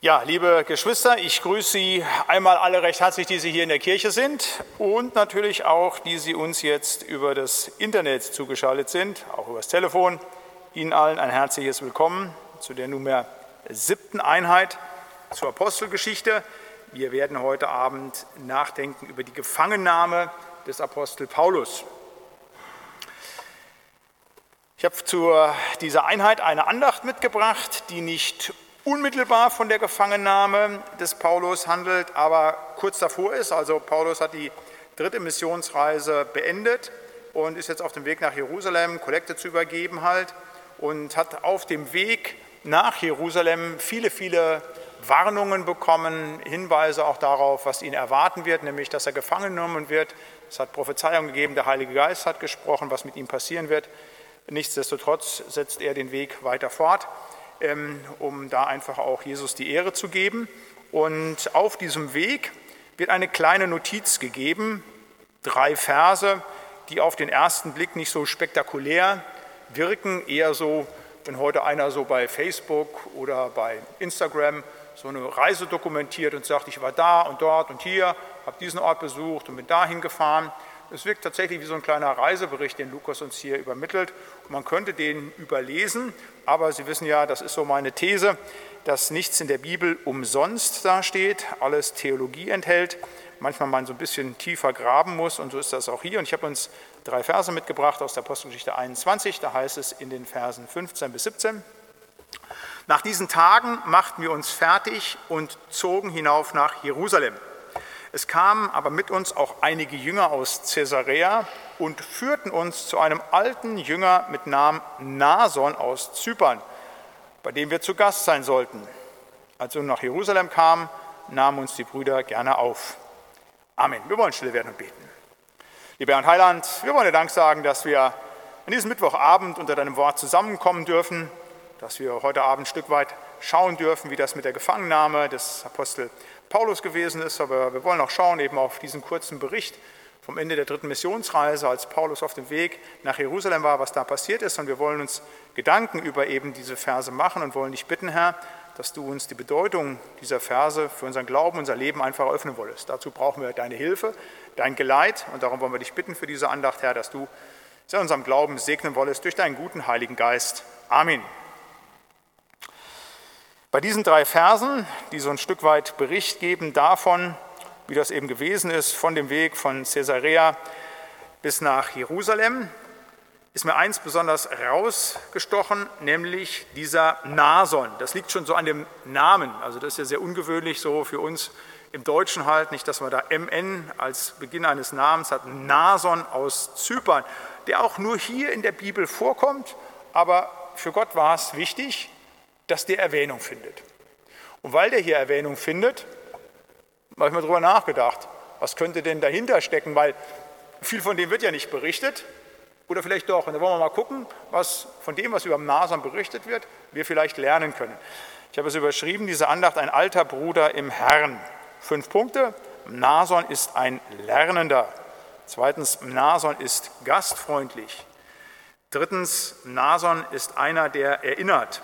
Ja, liebe Geschwister, ich grüße Sie einmal alle recht herzlich, die Sie hier in der Kirche sind und natürlich auch, die Sie uns jetzt über das Internet zugeschaltet sind, auch über das Telefon. Ihnen allen ein herzliches Willkommen zu der nunmehr siebten Einheit zur Apostelgeschichte. Wir werden heute Abend nachdenken über die Gefangennahme des Apostel Paulus. Ich habe zu dieser Einheit eine Andacht mitgebracht, die nicht unmittelbar von der Gefangennahme des Paulus handelt, aber kurz davor ist. Also Paulus hat die dritte Missionsreise beendet und ist jetzt auf dem Weg nach Jerusalem, Kollekte zu übergeben halt und hat auf dem Weg nach Jerusalem viele, viele Warnungen bekommen, Hinweise auch darauf, was ihn erwarten wird, nämlich dass er gefangen genommen wird. Es hat Prophezeiungen gegeben, der Heilige Geist hat gesprochen, was mit ihm passieren wird. Nichtsdestotrotz setzt er den Weg weiter fort um da einfach auch Jesus die Ehre zu geben. Und auf diesem Weg wird eine kleine Notiz gegeben, drei Verse, die auf den ersten Blick nicht so spektakulär wirken, eher so, wenn heute einer so bei Facebook oder bei Instagram so eine Reise dokumentiert und sagt, ich war da und dort und hier, habe diesen Ort besucht und bin dahin gefahren. Es wirkt tatsächlich wie so ein kleiner Reisebericht, den Lukas uns hier übermittelt. Man könnte den überlesen, aber Sie wissen ja, das ist so meine These, dass nichts in der Bibel umsonst dasteht, alles Theologie enthält, manchmal man so ein bisschen tiefer graben muss und so ist das auch hier. Und ich habe uns drei Verse mitgebracht aus der Apostelgeschichte 21, da heißt es in den Versen 15 bis 17. Nach diesen Tagen machten wir uns fertig und zogen hinauf nach Jerusalem. Es kamen aber mit uns auch einige Jünger aus Caesarea und führten uns zu einem alten Jünger mit Namen Nason aus Zypern, bei dem wir zu Gast sein sollten. Als wir nach Jerusalem kamen, nahmen uns die Brüder gerne auf. Amen. Wir wollen still werden und beten. Lieber Herr Heiland, wir wollen dir Dank sagen, dass wir an diesem Mittwochabend unter deinem Wort zusammenkommen dürfen, dass wir heute Abend ein Stück weit schauen dürfen, wie das mit der Gefangennahme des Apostel Paulus gewesen ist, aber wir wollen auch schauen eben auf diesen kurzen Bericht vom Ende der dritten Missionsreise, als Paulus auf dem Weg nach Jerusalem war, was da passiert ist. Und wir wollen uns Gedanken über eben diese Verse machen und wollen dich bitten, Herr, dass du uns die Bedeutung dieser Verse für unseren Glauben, unser Leben einfach öffnen wolltest. Dazu brauchen wir deine Hilfe, dein Geleit und darum wollen wir dich bitten für diese Andacht, Herr, dass du in unserem Glauben segnen wolltest durch deinen guten Heiligen Geist. Amen. Bei diesen drei Versen, die so ein Stück weit Bericht geben davon, wie das eben gewesen ist, von dem Weg von Caesarea bis nach Jerusalem, ist mir eins besonders rausgestochen, nämlich dieser Nason. Das liegt schon so an dem Namen. Also das ist ja sehr ungewöhnlich so für uns im Deutschen halt, nicht, dass man da MN als Beginn eines Namens hat. Nason aus Zypern, der auch nur hier in der Bibel vorkommt, aber für Gott war es wichtig, dass der Erwähnung findet. Und weil der hier Erwähnung findet, habe ich mal darüber nachgedacht, was könnte denn dahinter stecken, weil viel von dem wird ja nicht berichtet. Oder vielleicht doch. Und da wollen wir mal gucken, was von dem, was über Nason berichtet wird, wir vielleicht lernen können. Ich habe es überschrieben, diese Andacht, ein alter Bruder im Herrn. Fünf Punkte. Nason ist ein Lernender. Zweitens, Nason ist gastfreundlich. Drittens, Nason ist einer, der erinnert.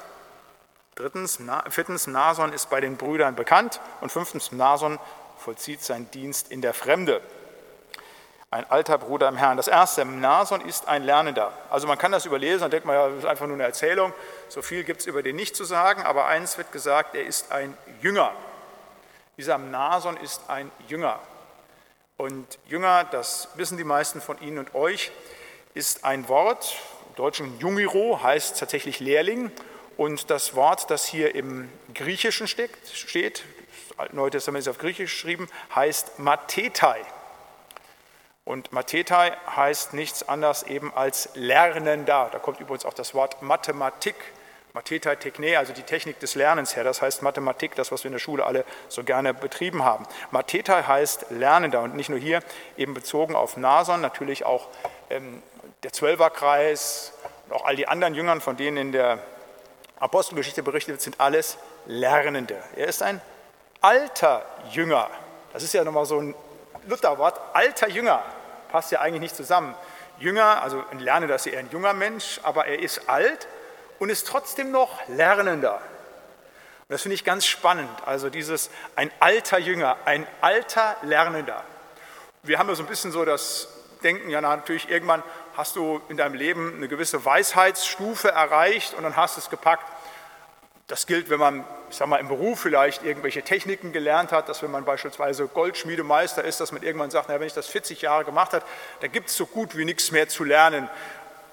Drittens, viertens, Nason ist bei den Brüdern bekannt. Und fünftens, Nason vollzieht seinen Dienst in der Fremde. Ein alter Bruder im Herrn. Das erste, Nason ist ein Lernender. Also man kann das überlesen, dann denkt man, das ist einfach nur eine Erzählung. So viel gibt es über den nicht zu sagen, aber eins wird gesagt, er ist ein Jünger. Dieser Nason ist ein Jünger. Und Jünger, das wissen die meisten von Ihnen und euch, ist ein Wort, im Deutschen Jungiro heißt tatsächlich Lehrling und das Wort, das hier im Griechischen steckt, steht, das Neue Testament ist auf Griechisch geschrieben, heißt Mathetai. Und Mathetai heißt nichts anderes eben als Lernender. Da kommt übrigens auch das Wort Mathematik, Mathetai Techne, also die Technik des Lernens her. Das heißt Mathematik, das, was wir in der Schule alle so gerne betrieben haben. Mathetai heißt Lernender und nicht nur hier eben bezogen auf Nason, natürlich auch ähm, der Zwölferkreis und auch all die anderen Jüngern, von denen in der Apostelgeschichte berichtet sind alles Lernende. Er ist ein alter Jünger. Das ist ja nochmal so ein Lutherwort. Alter Jünger passt ja eigentlich nicht zusammen. Jünger, also ein Lernender ist eher ein junger Mensch, aber er ist alt und ist trotzdem noch Lernender. Und das finde ich ganz spannend. Also dieses, ein alter Jünger, ein alter Lernender. Wir haben ja so ein bisschen so das Denken, ja natürlich irgendwann hast du in deinem Leben eine gewisse Weisheitsstufe erreicht und dann hast du es gepackt. Das gilt, wenn man, ich sag mal, im Beruf vielleicht irgendwelche Techniken gelernt hat, dass wenn man beispielsweise Goldschmiedemeister ist, dass man irgendwann sagt, na, wenn ich das 40 Jahre gemacht habe, dann gibt es so gut wie nichts mehr zu lernen.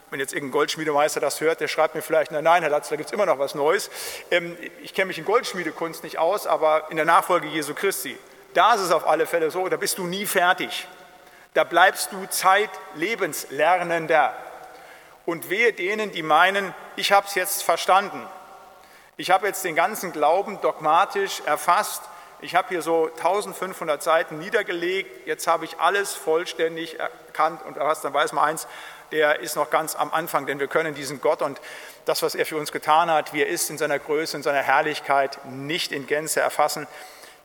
Wenn jetzt irgendein Goldschmiedemeister das hört, der schreibt mir vielleicht, nein, nein, Herr Latz, da gibt es immer noch was Neues. Ähm, ich kenne mich in Goldschmiedekunst nicht aus, aber in der Nachfolge Jesu Christi, da ist es auf alle Fälle so, da bist du nie fertig. Da bleibst du Zeitlebens-Lernender. Und wehe denen, die meinen, ich habe es jetzt verstanden. Ich habe jetzt den ganzen Glauben dogmatisch erfasst. Ich habe hier so 1500 Seiten niedergelegt. Jetzt habe ich alles vollständig erkannt und erfasst. Dann weiß man eins, der ist noch ganz am Anfang, denn wir können diesen Gott und das, was er für uns getan hat, wie er ist in seiner Größe, in seiner Herrlichkeit, nicht in Gänze erfassen.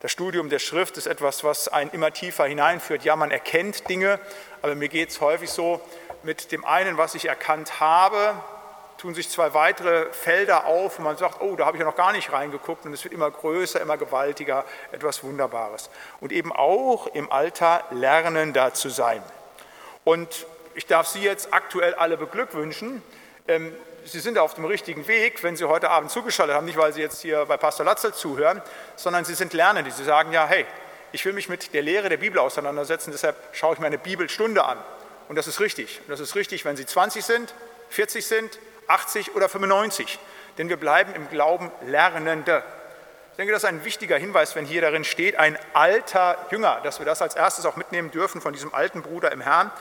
Das Studium der Schrift ist etwas, was einen immer tiefer hineinführt. Ja, man erkennt Dinge, aber mir geht es häufig so, mit dem einen, was ich erkannt habe, tun sich zwei weitere Felder auf und man sagt, oh, da habe ich ja noch gar nicht reingeguckt und es wird immer größer, immer gewaltiger, etwas Wunderbares. Und eben auch im Alter lernender zu sein. Und ich darf Sie jetzt aktuell alle beglückwünschen. Sie sind auf dem richtigen Weg, wenn Sie heute Abend zugeschaltet haben, nicht weil Sie jetzt hier bei Pastor Latzel zuhören, sondern Sie sind Lernende. Sie sagen ja, hey, ich will mich mit der Lehre der Bibel auseinandersetzen, deshalb schaue ich mir eine Bibelstunde an. Und das ist richtig. Und das ist richtig, wenn Sie 20 sind, 40 sind, 80 oder 95. Denn wir bleiben im Glauben Lernende. Ich denke, das ist ein wichtiger Hinweis, wenn hier darin steht, ein alter Jünger, dass wir das als erstes auch mitnehmen dürfen von diesem alten Bruder im Herrn,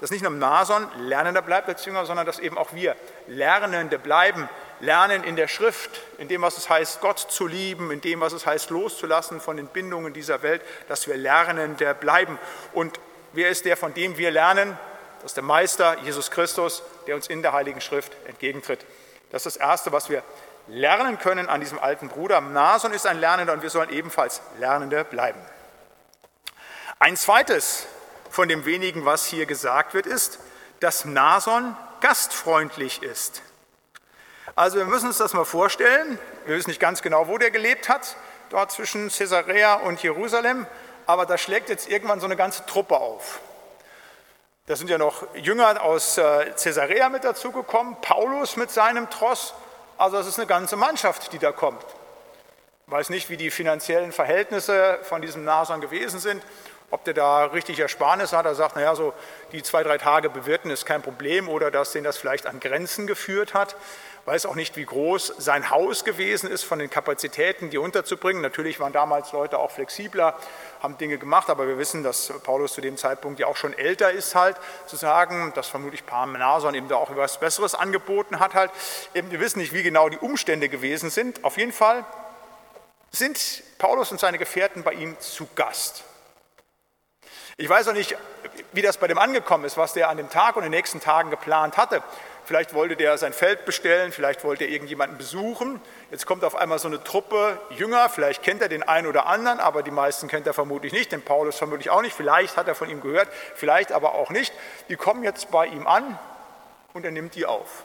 dass nicht nur Nason Lernender bleibt als Jünger, sondern dass eben auch wir Lernende bleiben, lernen in der Schrift, in dem, was es heißt, Gott zu lieben, in dem, was es heißt, loszulassen von den Bindungen dieser Welt, dass wir Lernende bleiben. Und wer ist der, von dem wir lernen? Das ist der Meister, Jesus Christus, der uns in der Heiligen Schrift entgegentritt. Das ist das Erste, was wir lernen können an diesem alten Bruder. Nason ist ein Lernender und wir sollen ebenfalls Lernende bleiben. Ein zweites von dem wenigen, was hier gesagt wird, ist, dass Nason gastfreundlich ist. Also wir müssen uns das mal vorstellen. Wir wissen nicht ganz genau, wo der gelebt hat, dort zwischen Caesarea und Jerusalem, aber da schlägt jetzt irgendwann so eine ganze Truppe auf. Da sind ja noch Jünger aus äh, Caesarea mit dazugekommen, Paulus mit seinem Tross. Also es ist eine ganze Mannschaft, die da kommt. Ich weiß nicht, wie die finanziellen Verhältnisse von diesem Nason gewesen sind, ob der da richtig Ersparnis hat. Er sagt, naja, so die zwei, drei Tage bewirten ist kein Problem oder dass den das vielleicht an Grenzen geführt hat weiß auch nicht, wie groß sein Haus gewesen ist von den Kapazitäten, die unterzubringen. Natürlich waren damals Leute auch flexibler, haben Dinge gemacht, aber wir wissen, dass Paulus zu dem Zeitpunkt ja auch schon älter ist, halt zu sagen, dass vermutlich Parmenason eben da auch etwas Besseres angeboten hat. Halt. Eben, wir wissen nicht, wie genau die Umstände gewesen sind. Auf jeden Fall sind Paulus und seine Gefährten bei ihm zu Gast. Ich weiß auch nicht, wie das bei dem angekommen ist, was der an dem Tag und den nächsten Tagen geplant hatte. Vielleicht wollte der sein Feld bestellen, vielleicht wollte er irgendjemanden besuchen. Jetzt kommt auf einmal so eine Truppe Jünger, vielleicht kennt er den einen oder anderen, aber die meisten kennt er vermutlich nicht, den Paulus vermutlich auch nicht. Vielleicht hat er von ihm gehört, vielleicht aber auch nicht. Die kommen jetzt bei ihm an und er nimmt die auf.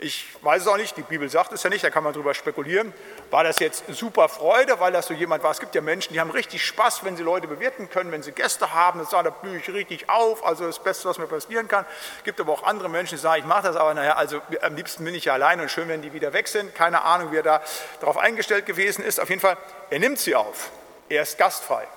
Ich weiß es auch nicht, die Bibel sagt es ja nicht, da kann man drüber spekulieren. War das jetzt super Freude, weil das so jemand war? Es gibt ja Menschen, die haben richtig Spaß, wenn sie Leute bewirten können, wenn sie Gäste haben. Das sagt, da blühe ich richtig auf, also das Beste, was mir passieren kann. Es gibt aber auch andere Menschen, die sagen, ich mache das, aber naja, also am liebsten bin ich ja allein und schön, wenn die wieder weg sind. Keine Ahnung, wie er da darauf eingestellt gewesen ist. Auf jeden Fall, er nimmt sie auf. Er ist gastfrei.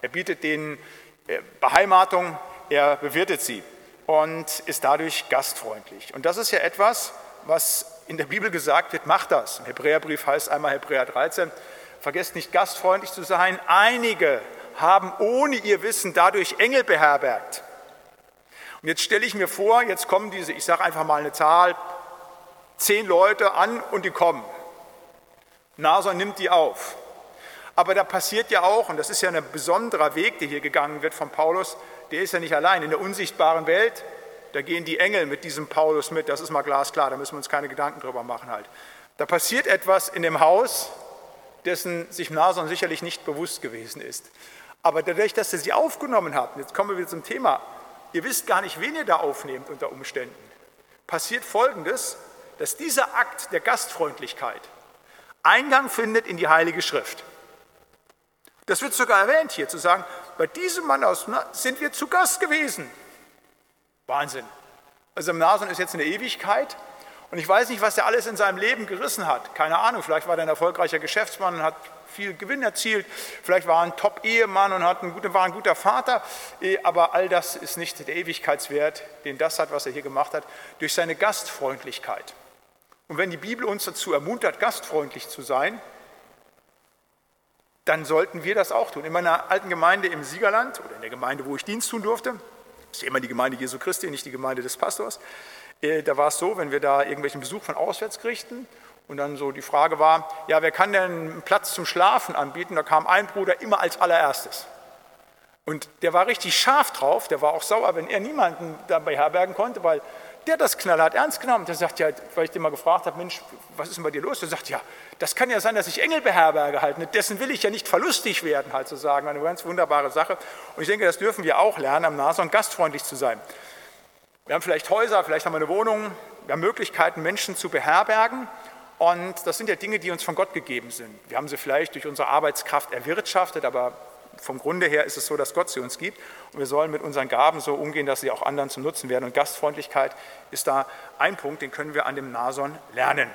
Er bietet denen äh, Beheimatung, er bewirtet sie und ist dadurch gastfreundlich. Und das ist ja etwas, was in der Bibel gesagt wird, macht das. Im Hebräerbrief heißt einmal Hebräer 13, vergesst nicht gastfreundlich zu sein. Einige haben ohne ihr Wissen dadurch Engel beherbergt. Und jetzt stelle ich mir vor, jetzt kommen diese, ich sage einfach mal eine Zahl, zehn Leute an und die kommen. Nason nimmt die auf. Aber da passiert ja auch, und das ist ja ein besonderer Weg, der hier gegangen wird von Paulus, der ist ja nicht allein. In der unsichtbaren Welt da gehen die Engel mit diesem Paulus mit, das ist mal glasklar, da müssen wir uns keine Gedanken drüber machen halt. Da passiert etwas in dem Haus, dessen sich Nason sicherlich nicht bewusst gewesen ist. Aber dadurch, dass er sie aufgenommen hat, jetzt kommen wir wieder zum Thema, ihr wisst gar nicht, wen ihr da aufnehmt unter Umständen, passiert Folgendes, dass dieser Akt der Gastfreundlichkeit Eingang findet in die Heilige Schrift. Das wird sogar erwähnt hier, zu sagen, bei diesem Mann aus sind wir zu Gast gewesen. Wahnsinn. Also Nason ist jetzt in der Ewigkeit und ich weiß nicht, was er alles in seinem Leben gerissen hat. Keine Ahnung, vielleicht war er ein erfolgreicher Geschäftsmann und hat viel Gewinn erzielt. Vielleicht war er ein Top-Ehemann und hat einen war ein guter Vater. Eh, aber all das ist nicht der Ewigkeitswert, den das hat, was er hier gemacht hat, durch seine Gastfreundlichkeit. Und wenn die Bibel uns dazu ermuntert, gastfreundlich zu sein, dann sollten wir das auch tun. In meiner alten Gemeinde im Siegerland oder in der Gemeinde, wo ich Dienst tun durfte, ist ja immer die Gemeinde Jesu Christi, nicht die Gemeinde des Pastors, eh, da war es so, wenn wir da irgendwelchen Besuch von auswärts kriegten und dann so die Frage war, ja, wer kann denn einen Platz zum Schlafen anbieten? Da kam ein Bruder immer als allererstes. Und der war richtig scharf drauf, der war auch sauer, wenn er niemanden dabei herbergen konnte, weil der das knallhart ernst genommen. Der sagt ja, weil ich den mal gefragt habe, Mensch, was ist denn bei dir los? Der sagt, ja, das kann ja sein, dass ich Engel beherberge halt. Dessen will ich ja nicht verlustig werden, halt zu sagen. Eine ganz wunderbare Sache. Und ich denke, das dürfen wir auch lernen, am Nason gastfreundlich zu sein. Wir haben vielleicht Häuser, vielleicht haben wir eine Wohnung, wir haben Möglichkeiten, Menschen zu beherbergen. Und das sind ja Dinge, die uns von Gott gegeben sind. Wir haben sie vielleicht durch unsere Arbeitskraft erwirtschaftet, aber vom Grunde her ist es so, dass Gott sie uns gibt. Und wir sollen mit unseren Gaben so umgehen, dass sie auch anderen zum Nutzen werden. Und Gastfreundlichkeit ist da ein Punkt, den können wir an dem Nason lernen.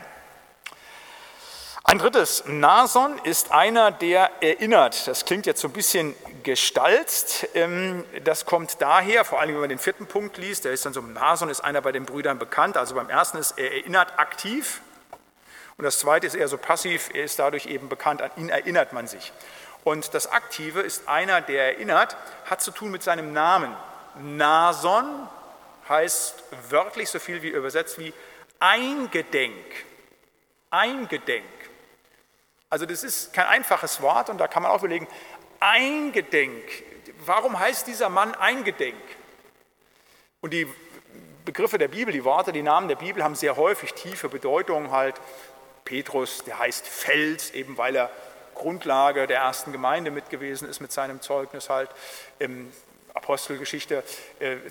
Ein drittes, Nason ist einer, der erinnert. Das klingt jetzt so ein bisschen gestalzt. Ähm, das kommt daher, vor allem wenn man den vierten Punkt liest, der ist dann so, Nason ist einer bei den Brüdern bekannt. Also beim ersten ist, er erinnert aktiv. Und das zweite ist eher so passiv, er ist dadurch eben bekannt, an ihn erinnert man sich. Und das Aktive ist einer, der erinnert, hat zu tun mit seinem Namen. Nason heißt wörtlich so viel wie übersetzt wie Eingedenk. Eingedenk. Also das ist kein einfaches Wort und da kann man auch überlegen, Eingedenk. Warum heißt dieser Mann Eingedenk? Und die Begriffe der Bibel, die Worte, die Namen der Bibel haben sehr häufig tiefe Bedeutungen halt. Petrus, der heißt Fels, eben weil er Grundlage der ersten Gemeinde mit gewesen ist mit seinem Zeugnis halt. Im Apostelgeschichte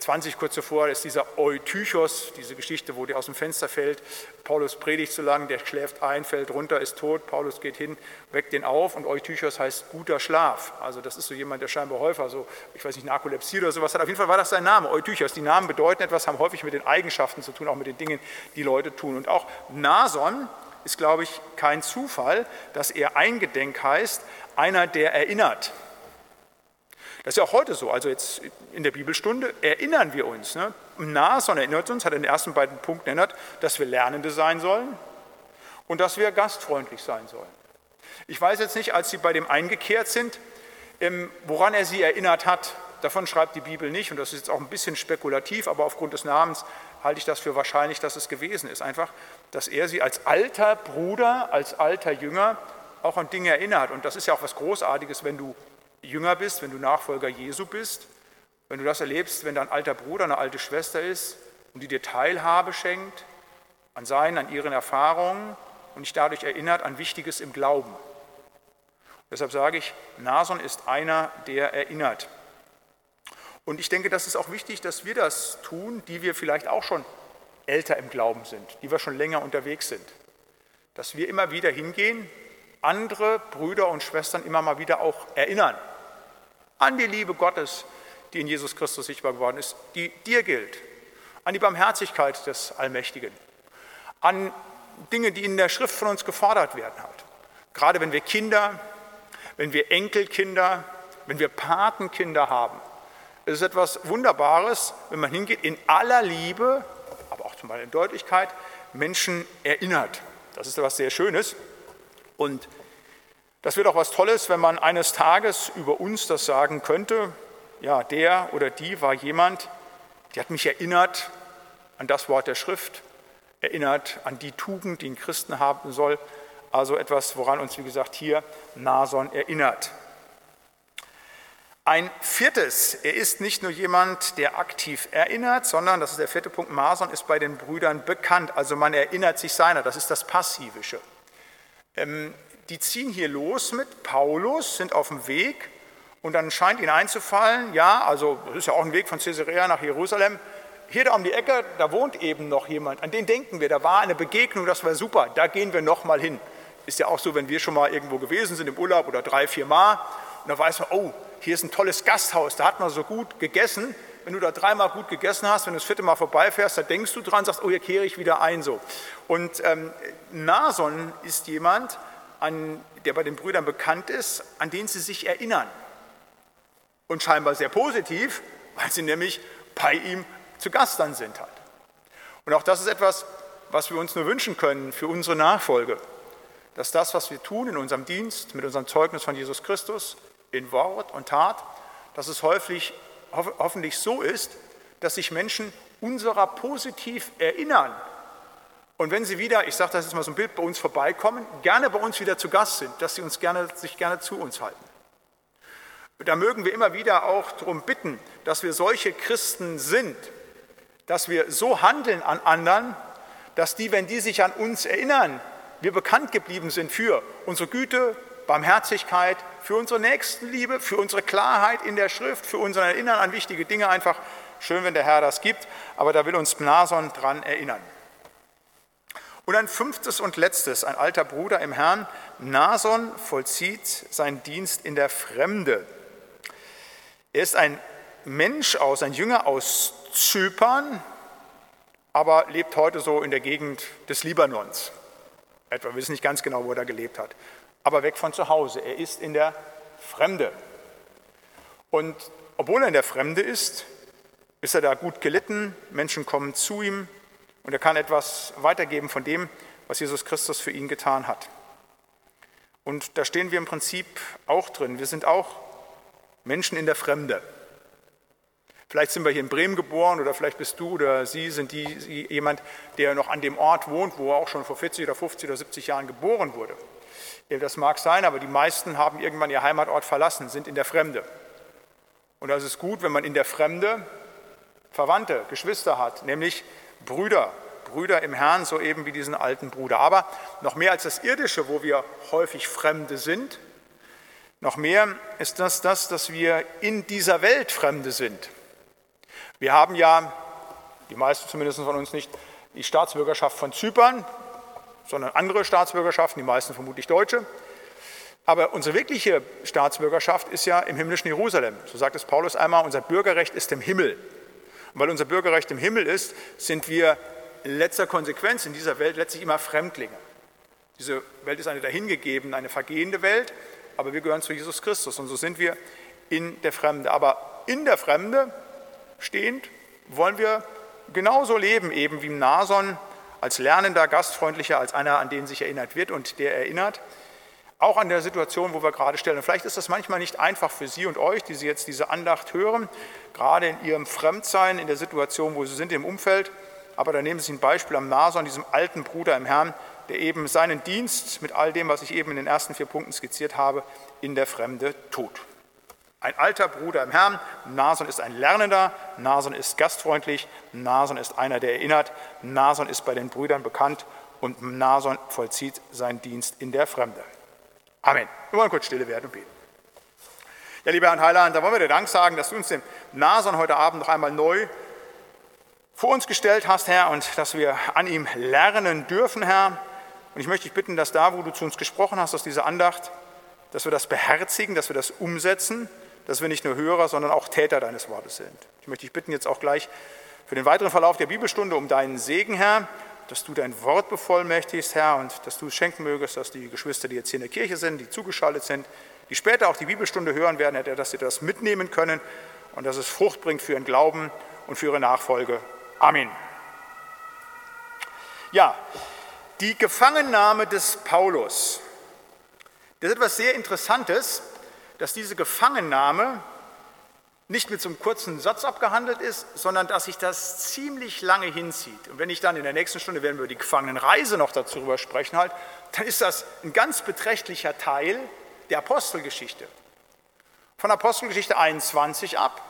20 äh, kurz zuvor ist dieser Eutychos, diese Geschichte, wo der aus dem Fenster fällt. Paulus predigt so lange, der schläft ein, fällt runter, ist tot. Paulus geht hin, weckt den auf und Eutychos heißt guter Schlaf. Also das ist so jemand, der scheinbar häufiger so, ich weiß nicht, Narkolepsie oder sowas hat. Auf jeden Fall war das sein Name, Eutychos. Die Namen bedeuten etwas, haben häufig mit den Eigenschaften zu tun, auch mit den Dingen, die Leute tun. Und auch Nason ist, glaube ich, kein Zufall, dass er eingedenk heißt, einer, der erinnert. Das ist ja auch heute so. Also jetzt in der Bibelstunde erinnern wir uns. Ne? Nason erinnert uns, hat in den ersten beiden Punkten erinnert, dass wir Lernende sein sollen und dass wir gastfreundlich sein sollen. Ich weiß jetzt nicht, als sie bei dem eingekehrt sind, ähm, woran er sie erinnert hat. Davon schreibt die Bibel nicht und das ist jetzt auch ein bisschen spekulativ, aber aufgrund des Namens halte ich das für wahrscheinlich, dass es gewesen ist. Einfach, dass er sie als alter Bruder, als alter Jünger auch an Dinge erinnert. Und das ist ja auch was Großartiges, wenn du Jünger bist, wenn du Nachfolger Jesu bist, wenn du das erlebst, wenn dein alter Bruder, eine alte Schwester ist und die dir Teilhabe schenkt an seinen, an ihren Erfahrungen und dich dadurch erinnert an Wichtiges im Glauben. Deshalb sage ich, Nason ist einer, der erinnert. Und ich denke, das ist auch wichtig, dass wir das tun, die wir vielleicht auch schon älter im Glauben sind, die wir schon länger unterwegs sind. Dass wir immer wieder hingehen, andere Brüder und Schwestern immer mal wieder auch erinnern an die Liebe Gottes, die in Jesus Christus sichtbar geworden ist, die dir gilt, an die Barmherzigkeit des Allmächtigen, an Dinge, die in der Schrift von uns gefordert werden. Halt. Gerade wenn wir Kinder, wenn wir Enkelkinder, wenn wir Patenkinder haben, es ist etwas Wunderbares, wenn man hingeht, in aller Liebe, Beispiel in Deutlichkeit, Menschen erinnert. Das ist etwas sehr Schönes. Und das wird auch was Tolles, wenn man eines Tages über uns das sagen könnte. Ja, der oder die war jemand, die hat mich erinnert an das Wort der Schrift, erinnert an die Tugend, die ein Christen haben soll. Also etwas, woran uns, wie gesagt, hier Nason erinnert. Ein viertes, er ist nicht nur jemand, der aktiv erinnert, sondern, das ist der vierte Punkt, Mason ist bei den Brüdern bekannt. Also man erinnert sich seiner, das ist das Passivische. Ähm, die ziehen hier los mit Paulus, sind auf dem Weg. Und dann scheint ihnen einzufallen, ja, also das ist ja auch ein Weg von Caesarea nach Jerusalem, hier da um die Ecke, da wohnt eben noch jemand, an den denken wir, da war eine Begegnung, das war super, da gehen wir nochmal hin. ist ja auch so, wenn wir schon mal irgendwo gewesen sind im Urlaub oder drei, vier Mal und da weiß man, oh, hier ist ein tolles Gasthaus, da hat man so gut gegessen. Wenn du da dreimal gut gegessen hast, wenn du das vierte Mal vorbeifährst, da denkst du dran, sagst, oh, hier kehre ich wieder ein. So. Und ähm, Nason ist jemand, an, der bei den Brüdern bekannt ist, an den sie sich erinnern. Und scheinbar sehr positiv, weil sie nämlich bei ihm zu Gast dann sind halt. Und auch das ist etwas, was wir uns nur wünschen können für unsere Nachfolge. Dass das, was wir tun in unserem Dienst, mit unserem Zeugnis von Jesus Christus, in Wort und Tat, dass es häufig, hoffentlich so ist, dass sich Menschen unserer positiv erinnern. Und wenn sie wieder, ich sage das jetzt mal so ein Bild, bei uns vorbeikommen, gerne bei uns wieder zu Gast sind, dass sie uns gerne, sich gerne zu uns halten. Da mögen wir immer wieder auch darum bitten, dass wir solche Christen sind, dass wir so handeln an anderen, dass die, wenn die sich an uns erinnern, wir bekannt geblieben sind für unsere Güte, Barmherzigkeit, für unsere Nächstenliebe, für unsere Klarheit in der Schrift, für unser Erinnern an wichtige Dinge. Einfach schön, wenn der Herr das gibt, aber da will uns Nason dran erinnern. Und ein fünftes und letztes, ein alter Bruder im Herrn, Nason vollzieht seinen Dienst in der Fremde. Er ist ein Mensch aus, ein Jünger aus Zypern, aber lebt heute so in der Gegend des Libanons. Etwa, wir wissen nicht ganz genau, wo er da gelebt hat. Aber weg von zu Hause. Er ist in der Fremde. Und obwohl er in der Fremde ist, ist er da gut gelitten. Menschen kommen zu ihm und er kann etwas weitergeben von dem, was Jesus Christus für ihn getan hat. Und da stehen wir im Prinzip auch drin. Wir sind auch Menschen in der Fremde. Vielleicht sind wir hier in Bremen geboren oder vielleicht bist du oder sie sind die, jemand, der noch an dem Ort wohnt, wo er auch schon vor 40 oder 50 oder 70 Jahren geboren wurde. Das mag sein, aber die meisten haben irgendwann ihr Heimatort verlassen, sind in der Fremde. Und das ist gut, wenn man in der Fremde Verwandte, Geschwister hat, nämlich Brüder, Brüder im Herrn, so eben wie diesen alten Bruder. Aber noch mehr als das Irdische, wo wir häufig Fremde sind, noch mehr ist das das, dass wir in dieser Welt Fremde sind. Wir haben ja, die meisten zumindest von uns nicht, die Staatsbürgerschaft von Zypern, sondern andere Staatsbürgerschaften, die meisten vermutlich deutsche. Aber unsere wirkliche Staatsbürgerschaft ist ja im himmlischen Jerusalem. So sagt es Paulus einmal, unser Bürgerrecht ist im Himmel. Und weil unser Bürgerrecht im Himmel ist, sind wir in letzter Konsequenz in dieser Welt letztlich immer Fremdlinge. Diese Welt ist eine dahingegebene, eine vergehende Welt, aber wir gehören zu Jesus Christus und so sind wir in der Fremde. Aber in der Fremde stehend wollen wir genauso leben, eben wie im Nason, als lernender, gastfreundlicher, als einer, an den sich erinnert wird und der erinnert. Auch an der Situation, wo wir gerade stellen. Und vielleicht ist das manchmal nicht einfach für Sie und euch, die Sie jetzt diese Andacht hören, gerade in Ihrem Fremdsein, in der Situation, wo Sie sind im Umfeld. Aber da nehmen Sie ein Beispiel am Nason, diesem alten Bruder im Herrn, der eben seinen Dienst mit all dem, was ich eben in den ersten vier Punkten skizziert habe, in der Fremde tut. Ein alter Bruder im Herrn. Nason ist ein Lernender. Nason ist gastfreundlich. Nason ist einer, der erinnert. Nason ist bei den Brüdern bekannt. Und Nason vollzieht seinen Dienst in der Fremde. Amen. Wir wollen kurz stille werden und beten. Ja, lieber Herr Heiland, da wollen wir dir Dank sagen, dass du uns den Nason heute Abend noch einmal neu vor uns gestellt hast, Herr, und dass wir an ihm lernen dürfen, Herr. Und ich möchte dich bitten, dass da, wo du zu uns gesprochen hast aus dieser Andacht, dass wir das beherzigen, dass wir das umsetzen, dass wir nicht nur Hörer, sondern auch Täter deines Wortes sind. Ich möchte dich bitten jetzt auch gleich für den weiteren Verlauf der Bibelstunde um deinen Segen, Herr, dass du dein Wort bevollmächtigst, Herr, und dass du es schenken mögest, dass die Geschwister, die jetzt hier in der Kirche sind, die zugeschaltet sind, die später auch die Bibelstunde hören werden, Herr, dass sie das mitnehmen können und dass es Frucht bringt für ihren Glauben und für ihre Nachfolge. Amen. Ja, die Gefangennahme des Paulus. Das ist etwas sehr Interessantes, dass diese Gefangennahme nicht mit so einem kurzen Satz abgehandelt ist, sondern dass sich das ziemlich lange hinzieht. Und wenn ich dann in der nächsten Stunde, werden wir über die Gefangenenreise noch darüber sprechen, halt, dann ist das ein ganz beträchtlicher Teil der Apostelgeschichte. Von Apostelgeschichte 21 ab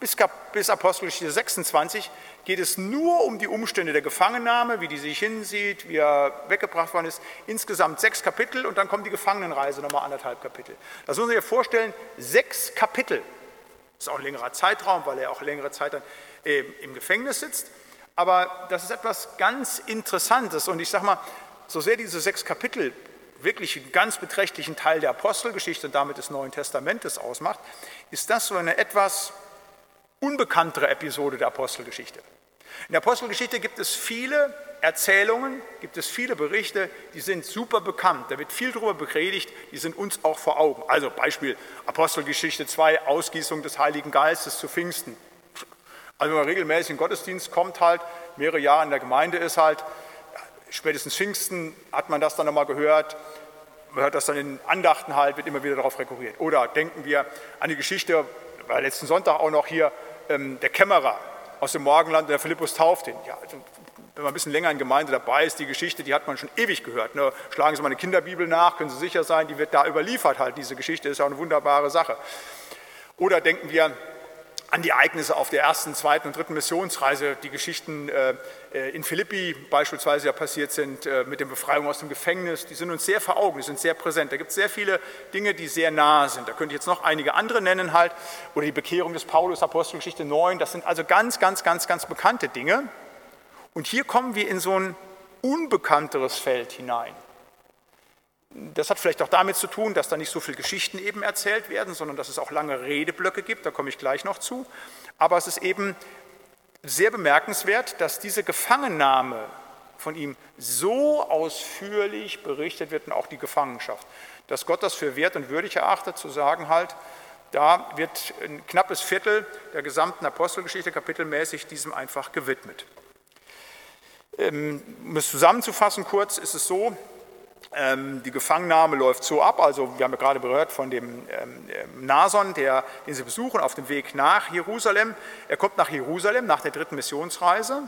bis, bis Apostelgeschichte 26 geht es nur um die Umstände der Gefangennahme, wie die sich hinsieht, wie er weggebracht worden ist. Insgesamt sechs Kapitel und dann kommt die Gefangenenreise nochmal anderthalb Kapitel. Das muss man sich vorstellen, sechs Kapitel. Das ist auch ein längerer Zeitraum, weil er auch längere Zeit dann äh, im Gefängnis sitzt. Aber das ist etwas ganz Interessantes und ich sage mal, so sehr diese sechs Kapitel wirklich einen ganz beträchtlichen Teil der Apostelgeschichte und damit des Neuen Testamentes ausmacht, ist das so eine etwas unbekanntere Episode der Apostelgeschichte. In der Apostelgeschichte gibt es viele Erzählungen, gibt es viele Berichte, die sind super bekannt. Da wird viel darüber bepredigt, die sind uns auch vor Augen. Also Beispiel Apostelgeschichte 2, Ausgießung des Heiligen Geistes zu Pfingsten. Also wenn man regelmäßig in den Gottesdienst kommt, halt, mehrere Jahre in der Gemeinde ist halt, spätestens Pfingsten hat man das dann nochmal gehört, man hört das dann in Andachten halt, wird immer wieder darauf rekurriert. Oder denken wir an die Geschichte, war letzten Sonntag auch noch hier, ähm, der Kämmerer aus dem Morgenland, der Philippus tauft ihn. Ja, also, wenn man ein bisschen länger in Gemeinde dabei ist, die Geschichte, die hat man schon ewig gehört. Ne? Schlagen Sie mal eine Kinderbibel nach, können Sie sicher sein, die wird da überliefert halt. Diese Geschichte ist ja auch eine wunderbare Sache. Oder denken wir an die Ereignisse auf der ersten, zweiten und dritten Missionsreise, die Geschichten äh, äh, in Philippi beispielsweise ja passiert sind, äh, mit der Befreiung aus dem Gefängnis, die sind uns sehr vor Augen, die sind sehr präsent. Da gibt es sehr viele Dinge, die sehr nahe sind. Da könnte ich jetzt noch einige andere nennen halt, oder die Bekehrung des Paulus, Apostelgeschichte 9, das sind also ganz, ganz, ganz, ganz bekannte Dinge. Und hier kommen wir in so ein unbekannteres Feld hinein. Das hat vielleicht auch damit zu tun, dass da nicht so viele Geschichten eben erzählt werden, sondern dass es auch lange Redeblöcke gibt, da komme ich gleich noch zu. Aber es ist eben sehr bemerkenswert, dass diese Gefangennahme von ihm so ausführlich berichtet wird und auch die Gefangenschaft, dass Gott das für wert und würdig erachtet, zu sagen halt, da wird ein knappes Viertel der gesamten Apostelgeschichte kapitelmäßig diesem einfach gewidmet. Ähm, um es zusammenzufassen kurz, ist es so, die Gefangennahme läuft so ab, also wir haben ja gerade gehört von dem ähm, ähm, Nason, der, den sie besuchen auf dem Weg nach Jerusalem. Er kommt nach Jerusalem nach der dritten Missionsreise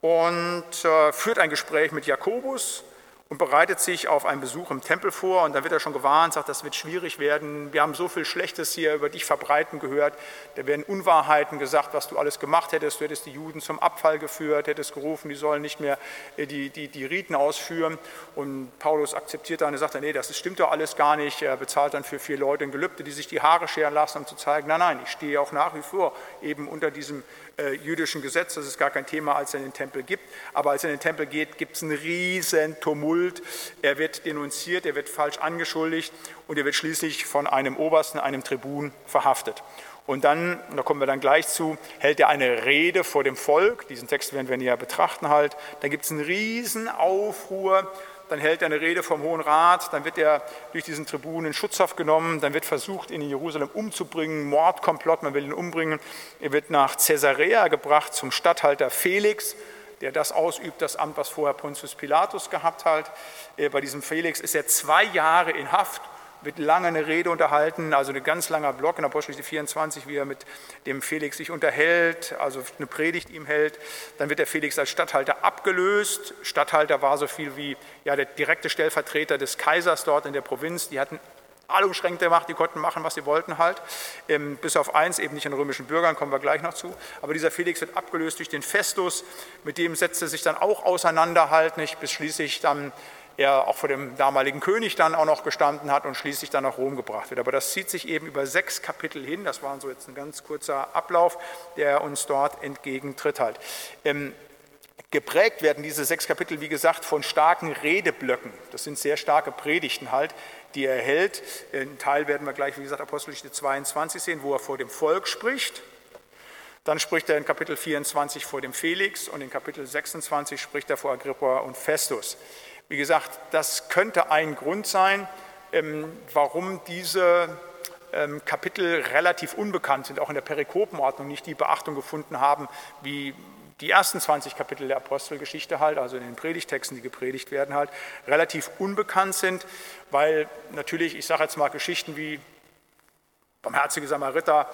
und äh, führt ein Gespräch mit Jakobus, und bereitet sich auf einen Besuch im Tempel vor. Und dann wird er schon gewarnt, sagt, das wird schwierig werden. Wir haben so viel Schlechtes hier über dich verbreiten gehört. Da werden Unwahrheiten gesagt, was du alles gemacht hättest. Du hättest die Juden zum Abfall geführt, hättest gerufen, die sollen nicht mehr äh, die, die, die Riten ausführen. Und Paulus akzeptiert dann und sagt, nee, das stimmt doch alles gar nicht. Er bezahlt dann für vier Leute ein Gelübde, die sich die Haare scheren lassen, um zu zeigen, nein, nein, ich stehe auch nach wie vor eben unter diesem äh, jüdischen Gesetz. Das ist gar kein Thema, als er in den Tempel gibt. Aber als er in den Tempel geht, gibt es einen riesen Tumult. Er wird denunziert, er wird falsch angeschuldigt und er wird schließlich von einem Obersten, einem Tribun verhaftet. Und dann, da kommen wir dann gleich zu, hält er eine Rede vor dem Volk. Diesen Text werden wir näher betrachten halt. Da gibt es einen riesen Aufruhr dann hält er eine Rede vom Hohen Rat, dann wird er durch diesen Tribun in Schutzhaft genommen, dann wird versucht, ihn in Jerusalem umzubringen, Mordkomplott, man will ihn umbringen. Er wird nach Caesarea gebracht zum Statthalter Felix, der das ausübt, das Amt, was vorher Pontius Pilatus gehabt hat. Äh, bei diesem Felix ist er zwei Jahre in Haft wird lange eine Rede unterhalten, also ein ganz langer Block in Apostelgeschichte 24, wie er mit dem Felix sich unterhält, also eine Predigt ihm hält. Dann wird der Felix als Statthalter abgelöst. Statthalter war so viel wie ja, der direkte Stellvertreter des Kaisers dort in der Provinz. Die hatten allumschränkte Macht, die konnten machen, was sie wollten halt. Ähm, bis auf eins, eben nicht an römischen Bürgern, kommen wir gleich noch zu. Aber dieser Felix wird abgelöst durch den Festus, mit dem setzte sich dann auch auseinander halt, nicht, bis schließlich dann er auch vor dem damaligen König dann auch noch gestanden hat und schließlich dann nach Rom gebracht wird. Aber das zieht sich eben über sechs Kapitel hin. Das war so jetzt ein ganz kurzer Ablauf, der uns dort entgegentritt halt. Ähm, geprägt werden diese sechs Kapitel, wie gesagt, von starken Redeblöcken. Das sind sehr starke Predigten halt, die er hält. Ein Teil werden wir gleich, wie gesagt, Apostelgeschichte 22 sehen, wo er vor dem Volk spricht. Dann spricht er in Kapitel 24 vor dem Felix und in Kapitel 26 spricht er vor Agrippa und Festus. Wie gesagt, das könnte ein Grund sein, ähm, warum diese ähm, Kapitel relativ unbekannt sind, auch in der Perikopenordnung nicht die Beachtung gefunden haben, wie die ersten 20 Kapitel der Apostelgeschichte halt, also in den Predigtexten, die gepredigt werden halt, relativ unbekannt sind, weil natürlich, ich sage jetzt mal Geschichten wie Barmherzige Samariter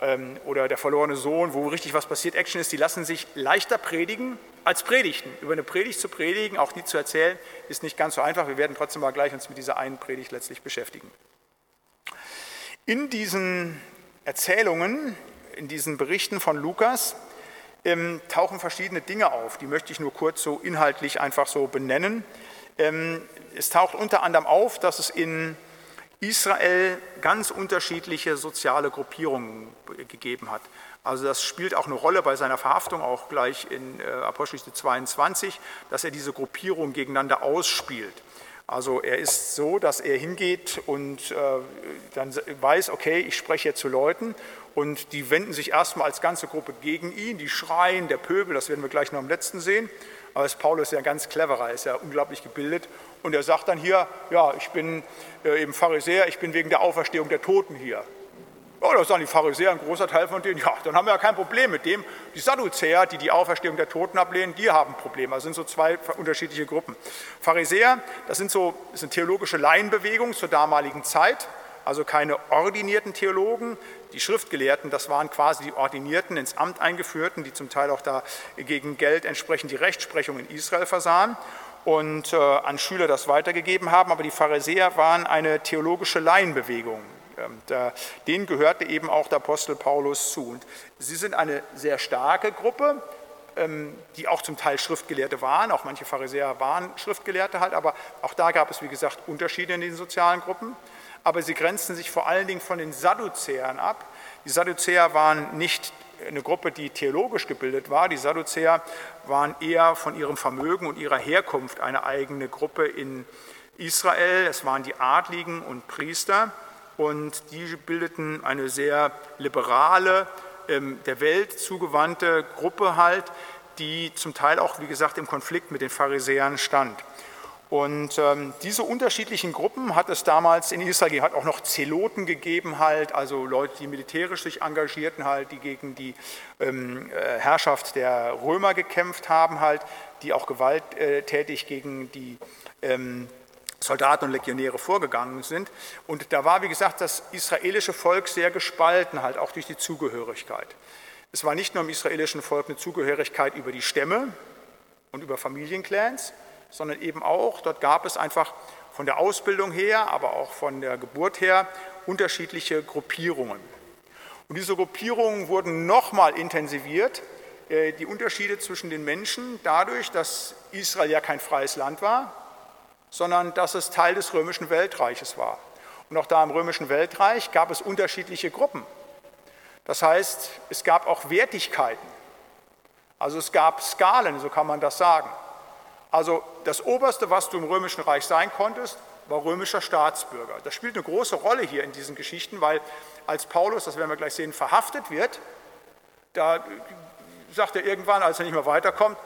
ähm, oder der verlorene Sohn, wo richtig was passiert, Action ist, die lassen sich leichter predigen als Predigten. Über eine Predigt zu predigen, auch die zu erzählen, ist nicht ganz so einfach. Wir werden trotzdem mal gleich uns mit dieser einen Predigt letztlich beschäftigen. In diesen Erzählungen, in diesen Berichten von Lukas ähm, tauchen verschiedene Dinge auf. Die möchte ich nur kurz so inhaltlich einfach so benennen. Ähm, es taucht unter anderem auf, dass es in Israel ganz unterschiedliche soziale Gruppierungen gegeben hat. Also das spielt auch eine Rolle bei seiner Verhaftung, auch gleich in äh, Apostelgeschichte 22, dass er diese Gruppierungen gegeneinander ausspielt. Also er ist so, dass er hingeht und äh, dann weiß, okay, ich spreche jetzt zu Leuten und die wenden sich erstmal als ganze Gruppe gegen ihn, die schreien, der Pöbel, das werden wir gleich noch im letzten sehen. Aber Paulus ist ja ganz cleverer, ist ja unglaublich gebildet und er sagt dann hier, ja, ich bin äh, eben Pharisäer, ich bin wegen der Auferstehung der Toten hier. Ja, das sagen die Pharisäer, ein großer Teil von denen, ja, dann haben wir ja kein Problem mit dem. Die Sadduzäer, die die Auferstehung der Toten ablehnen, die haben Probleme. Das sind so zwei unterschiedliche Gruppen. Pharisäer, das sind so, das sind theologische Laienbewegungen zur damaligen Zeit, also keine ordinierten Theologen. Die Schriftgelehrten, das waren quasi die Ordinierten, ins Amt eingeführten, die zum Teil auch da gegen Geld entsprechend die Rechtsprechung in Israel versahen und äh, an Schüler das weitergegeben haben. Aber die Pharisäer waren eine theologische Laienbewegung. Ähm, denen gehörte eben auch der Apostel Paulus zu. Und sie sind eine sehr starke Gruppe, ähm, die auch zum Teil Schriftgelehrte waren. Auch manche Pharisäer waren Schriftgelehrte halt, aber auch da gab es, wie gesagt, Unterschiede in den sozialen Gruppen. Aber sie grenzten sich vor allen Dingen von den Sadduzäern ab. Die Sadduzäer waren nicht eine Gruppe, die theologisch gebildet war. Die Sadduzäer waren eher von ihrem Vermögen und ihrer Herkunft eine eigene Gruppe in Israel. Es waren die Adligen und Priester und die bildeten eine sehr liberale, ähm, der Welt zugewandte Gruppe halt, die zum Teil auch, wie gesagt, im Konflikt mit den Pharisäern stand. Und ähm, diese unterschiedlichen Gruppen hat es damals in Israel, hat auch noch Zeloten gegeben halt, also Leute, die militärisch sich engagierten halt, die gegen die ähm, äh, Herrschaft der Römer gekämpft haben halt, die auch gewalttätig gegen die ähm, Soldaten und Legionäre vorgegangen sind. Und da war, wie gesagt, das israelische Volk sehr gespalten, halt auch durch die Zugehörigkeit. Es war nicht nur im israelischen Volk eine Zugehörigkeit über die Stämme und über Familienclans, sondern eben auch, dort gab es einfach von der Ausbildung her, aber auch von der Geburt her unterschiedliche Gruppierungen. Und diese Gruppierungen wurden nochmal intensiviert, äh, die Unterschiede zwischen den Menschen dadurch, dass Israel ja kein freies Land war, sondern dass es Teil des römischen Weltreiches war. Und auch da im römischen Weltreich gab es unterschiedliche Gruppen. Das heißt, es gab auch Wertigkeiten. Also es gab Skalen, so kann man das sagen. Also das Oberste, was du im römischen Reich sein konntest, war römischer Staatsbürger. Das spielt eine große Rolle hier in diesen Geschichten, weil als Paulus, das werden wir gleich sehen, verhaftet wird, da sagt er irgendwann, als er nicht mehr weiterkommt,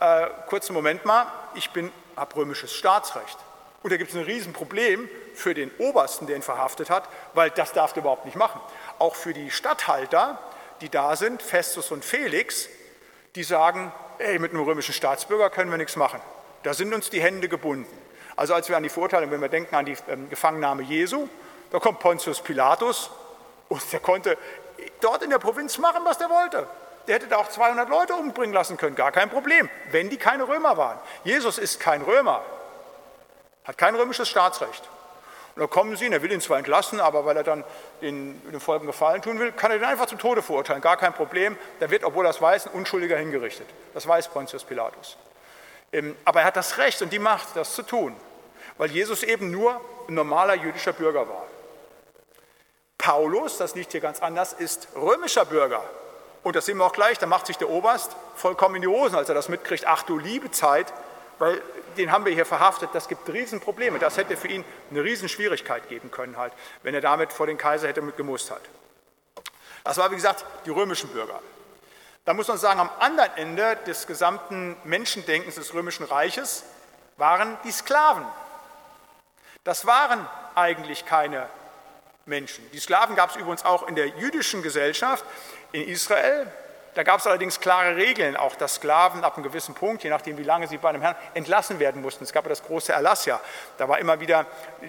äh, kurzen Moment mal, ich habe römisches Staatsrecht. Und da gibt es ein Riesenproblem für den Obersten, der ihn verhaftet hat, weil das darf er überhaupt nicht machen. Auch für die Statthalter, die da sind, Festus und Felix, die sagen, ey, mit einem römischen Staatsbürger können wir nichts machen. Da sind uns die Hände gebunden. Also als wir an die Verurteilung, wenn wir denken an die ähm, Gefangennahme Jesu, da kommt Pontius Pilatus und der konnte dort in der Provinz machen, was der wollte der hätte da auch 200 Leute umbringen lassen können, gar kein Problem, wenn die keine Römer waren. Jesus ist kein Römer, hat kein römisches Staatsrecht. Und da kommen sie, und er will ihn zwar entlassen, aber weil er dann den, den Folgen Gefallen tun will, kann er den einfach zum Tode verurteilen, gar kein Problem. Da wird, obwohl er es weiß, ein Unschuldiger hingerichtet. Das weiß Pontius Pilatus. Ähm, aber er hat das Recht und die Macht, das zu tun, weil Jesus eben nur ein normaler jüdischer Bürger war. Paulus, das liegt hier ganz anders, ist römischer Bürger. Und das sehen wir auch gleich, da macht sich der Oberst vollkommen in die Hosen, als er das mitkriegt. Ach du liebe Zeit, weil den haben wir hier verhaftet, das gibt Riesenprobleme. Das hätte für ihn eine Riesenschwierigkeit geben können, halt, wenn er damit vor den Kaiser hätte gemusst hat. Das war, wie gesagt, die römischen Bürger. Da muss man sagen, am anderen Ende des gesamten Menschendenkens des römischen Reiches waren die Sklaven. Das waren eigentlich keine Menschen. Die Sklaven gab es übrigens auch in der jüdischen Gesellschaft in Israel. Da gab es allerdings klare Regeln, auch dass Sklaven ab einem gewissen Punkt, je nachdem wie lange sie bei einem Herrn, entlassen werden mussten. Es gab ja das große Erlassja. Da war immer wieder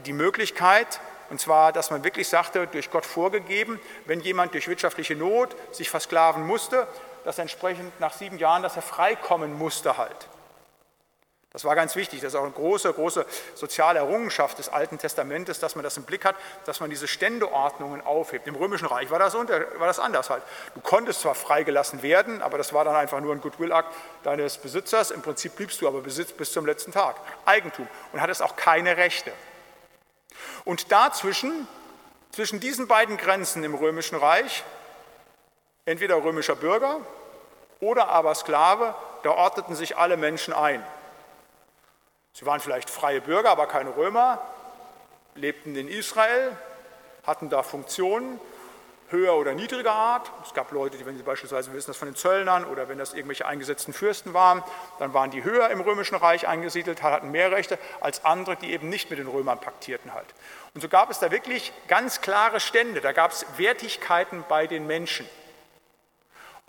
die Möglichkeit, und zwar, dass man wirklich sagte, durch Gott vorgegeben, wenn jemand durch wirtschaftliche Not sich versklaven musste, dass entsprechend nach sieben Jahren, dass er freikommen musste halt. Das war ganz wichtig. Das ist auch eine große, große soziale Errungenschaft des Alten Testamentes, dass man das im Blick hat, dass man diese Ständeordnungen aufhebt. Im Römischen Reich war das, unter, war das anders halt. Du konntest zwar freigelassen werden, aber das war dann einfach nur ein Goodwill-Akt deines Besitzers. Im Prinzip bliebst du aber Besitz bis zum letzten Tag. Eigentum. Und hattest auch keine Rechte. Und dazwischen, zwischen diesen beiden Grenzen im Römischen Reich, entweder römischer Bürger oder aber Sklave, da ordneten sich alle Menschen ein. Sie waren vielleicht freie Bürger, aber keine Römer, lebten in Israel, hatten da Funktionen höher oder niedriger Art. Es gab Leute, die, wenn Sie beispielsweise wissen, das von den Zöllnern oder wenn das irgendwelche eingesetzten Fürsten waren, dann waren die höher im Römischen Reich eingesiedelt, hatten mehr Rechte als andere, die eben nicht mit den Römern paktierten halt. Und so gab es da wirklich ganz klare Stände, da gab es Wertigkeiten bei den Menschen.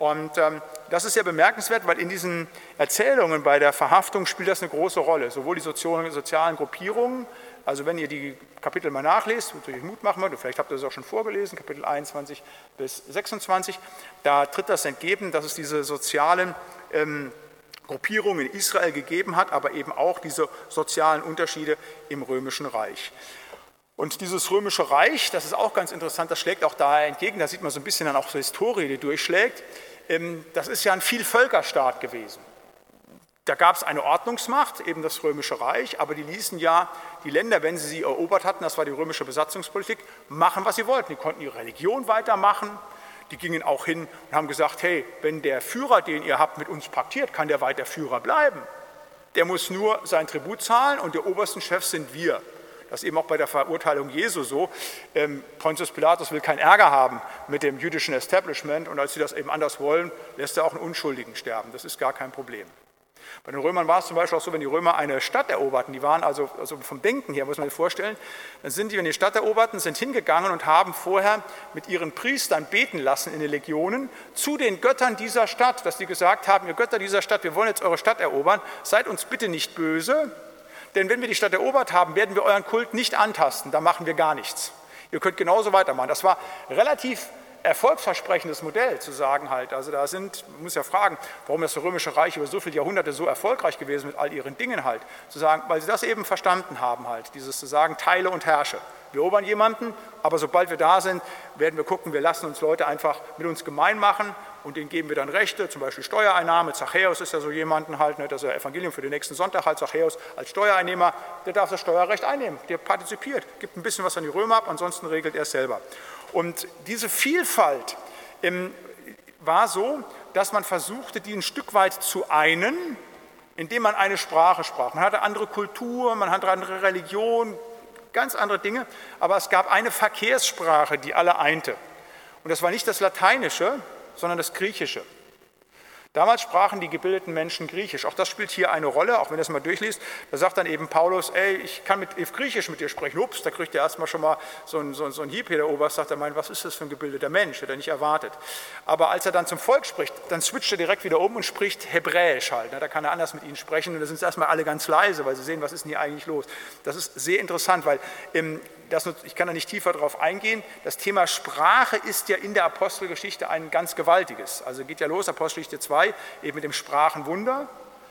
Und ähm, das ist ja bemerkenswert, weil in diesen Erzählungen bei der Verhaftung spielt das eine große Rolle. Sowohl die sozialen Gruppierungen, also wenn ihr die Kapitel mal nachlest, wozu ich Mut machen vielleicht habt ihr das auch schon vorgelesen, Kapitel 21 bis 26, da tritt das entgegen, dass es diese sozialen ähm, Gruppierungen in Israel gegeben hat, aber eben auch diese sozialen Unterschiede im Römischen Reich. Und dieses römische Reich, das ist auch ganz interessant, das schlägt auch da entgegen, da sieht man so ein bisschen dann auch so Historie, die durchschlägt. Ähm, das ist ja ein Vielvölkerstaat gewesen. Da gab es eine Ordnungsmacht, eben das Römische Reich, aber die ließen ja die Länder, wenn sie sie erobert hatten, das war die römische Besatzungspolitik, machen, was sie wollten. Die konnten ihre Religion weitermachen, die gingen auch hin und haben gesagt, hey, wenn der Führer, den ihr habt, mit uns paktiert, kann der weiter Führer bleiben. Der muss nur sein Tribut zahlen und der obersten Chef sind wir. Das ist eben auch bei der Verurteilung Jesu so. Ähm, Pontius Pilatus will keinen Ärger haben mit dem jüdischen Establishment und als sie das eben anders wollen, lässt er auch einen Unschuldigen sterben. Das ist gar kein Problem. Bei den Römern war es zum Beispiel auch so, wenn die Römer eine Stadt eroberten, die waren also, also vom Denken her, muss man sich vorstellen, dann sind die, wenn die Stadt eroberten, sind hingegangen und haben vorher mit ihren Priestern beten lassen in den Legionen zu den Göttern dieser Stadt, dass die gesagt haben, ihr Götter dieser Stadt, wir wollen jetzt eure Stadt erobern, seid uns bitte nicht böse, denn wenn wir die Stadt erobert haben, werden wir euren Kult nicht antasten, da machen wir gar nichts. Ihr könnt genauso weitermachen. Das war relativ erfolgsversprechendes Modell zu sagen halt. Also da sind, man muss ja fragen, warum das Römische Reich über so viele Jahrhunderte so erfolgreich gewesen mit all ihren Dingen halt. Zu sagen, weil sie das eben verstanden haben halt, dieses zu sagen, teile und herrsche. Wir erobern jemanden, aber sobald wir da sind, werden wir gucken, wir lassen uns Leute einfach mit uns gemein machen und denen geben wir dann Rechte, zum Beispiel Steuereinnahme. Zachäus ist ja so jemanden halt, ne, das ist ja Evangelium für den nächsten Sonntag halt, Zachäus als Steuereinnehmer, der darf das Steuerrecht einnehmen, der partizipiert, gibt ein bisschen was an die Römer ab, ansonsten regelt er es selber. Und diese Vielfalt ähm, war so, dass man versuchte, die ein Stück weit zu einen, indem man eine Sprache sprach. Man hatte andere Kultur, man hatte andere Religion, ganz andere Dinge, aber es gab eine Verkehrssprache, die alle einte. Und das war nicht das Lateinische, sondern das Griechische. Damals sprachen die gebildeten Menschen Griechisch. Auch das spielt hier eine Rolle, auch wenn ihr es mal durchliest. Da sagt dann eben Paulus, ey, ich kann mit Griechisch mit dir sprechen. Ups, da kriegt er erstmal schon mal so einen so, so ein Hieb hier, der Oberst sagt, er meint, was ist das für ein gebildeter Mensch? Hätte er nicht erwartet. Aber als er dann zum Volk spricht, dann switcht er direkt wieder um und spricht Hebräisch halt. Da kann er anders mit ihnen sprechen und da sind sie erstmal alle ganz leise, weil sie sehen, was ist denn hier eigentlich los. Das ist sehr interessant, weil im das, ich kann da nicht tiefer darauf eingehen, das Thema Sprache ist ja in der Apostelgeschichte ein ganz gewaltiges. Also geht ja los, Apostelgeschichte 2, eben mit dem Sprachenwunder,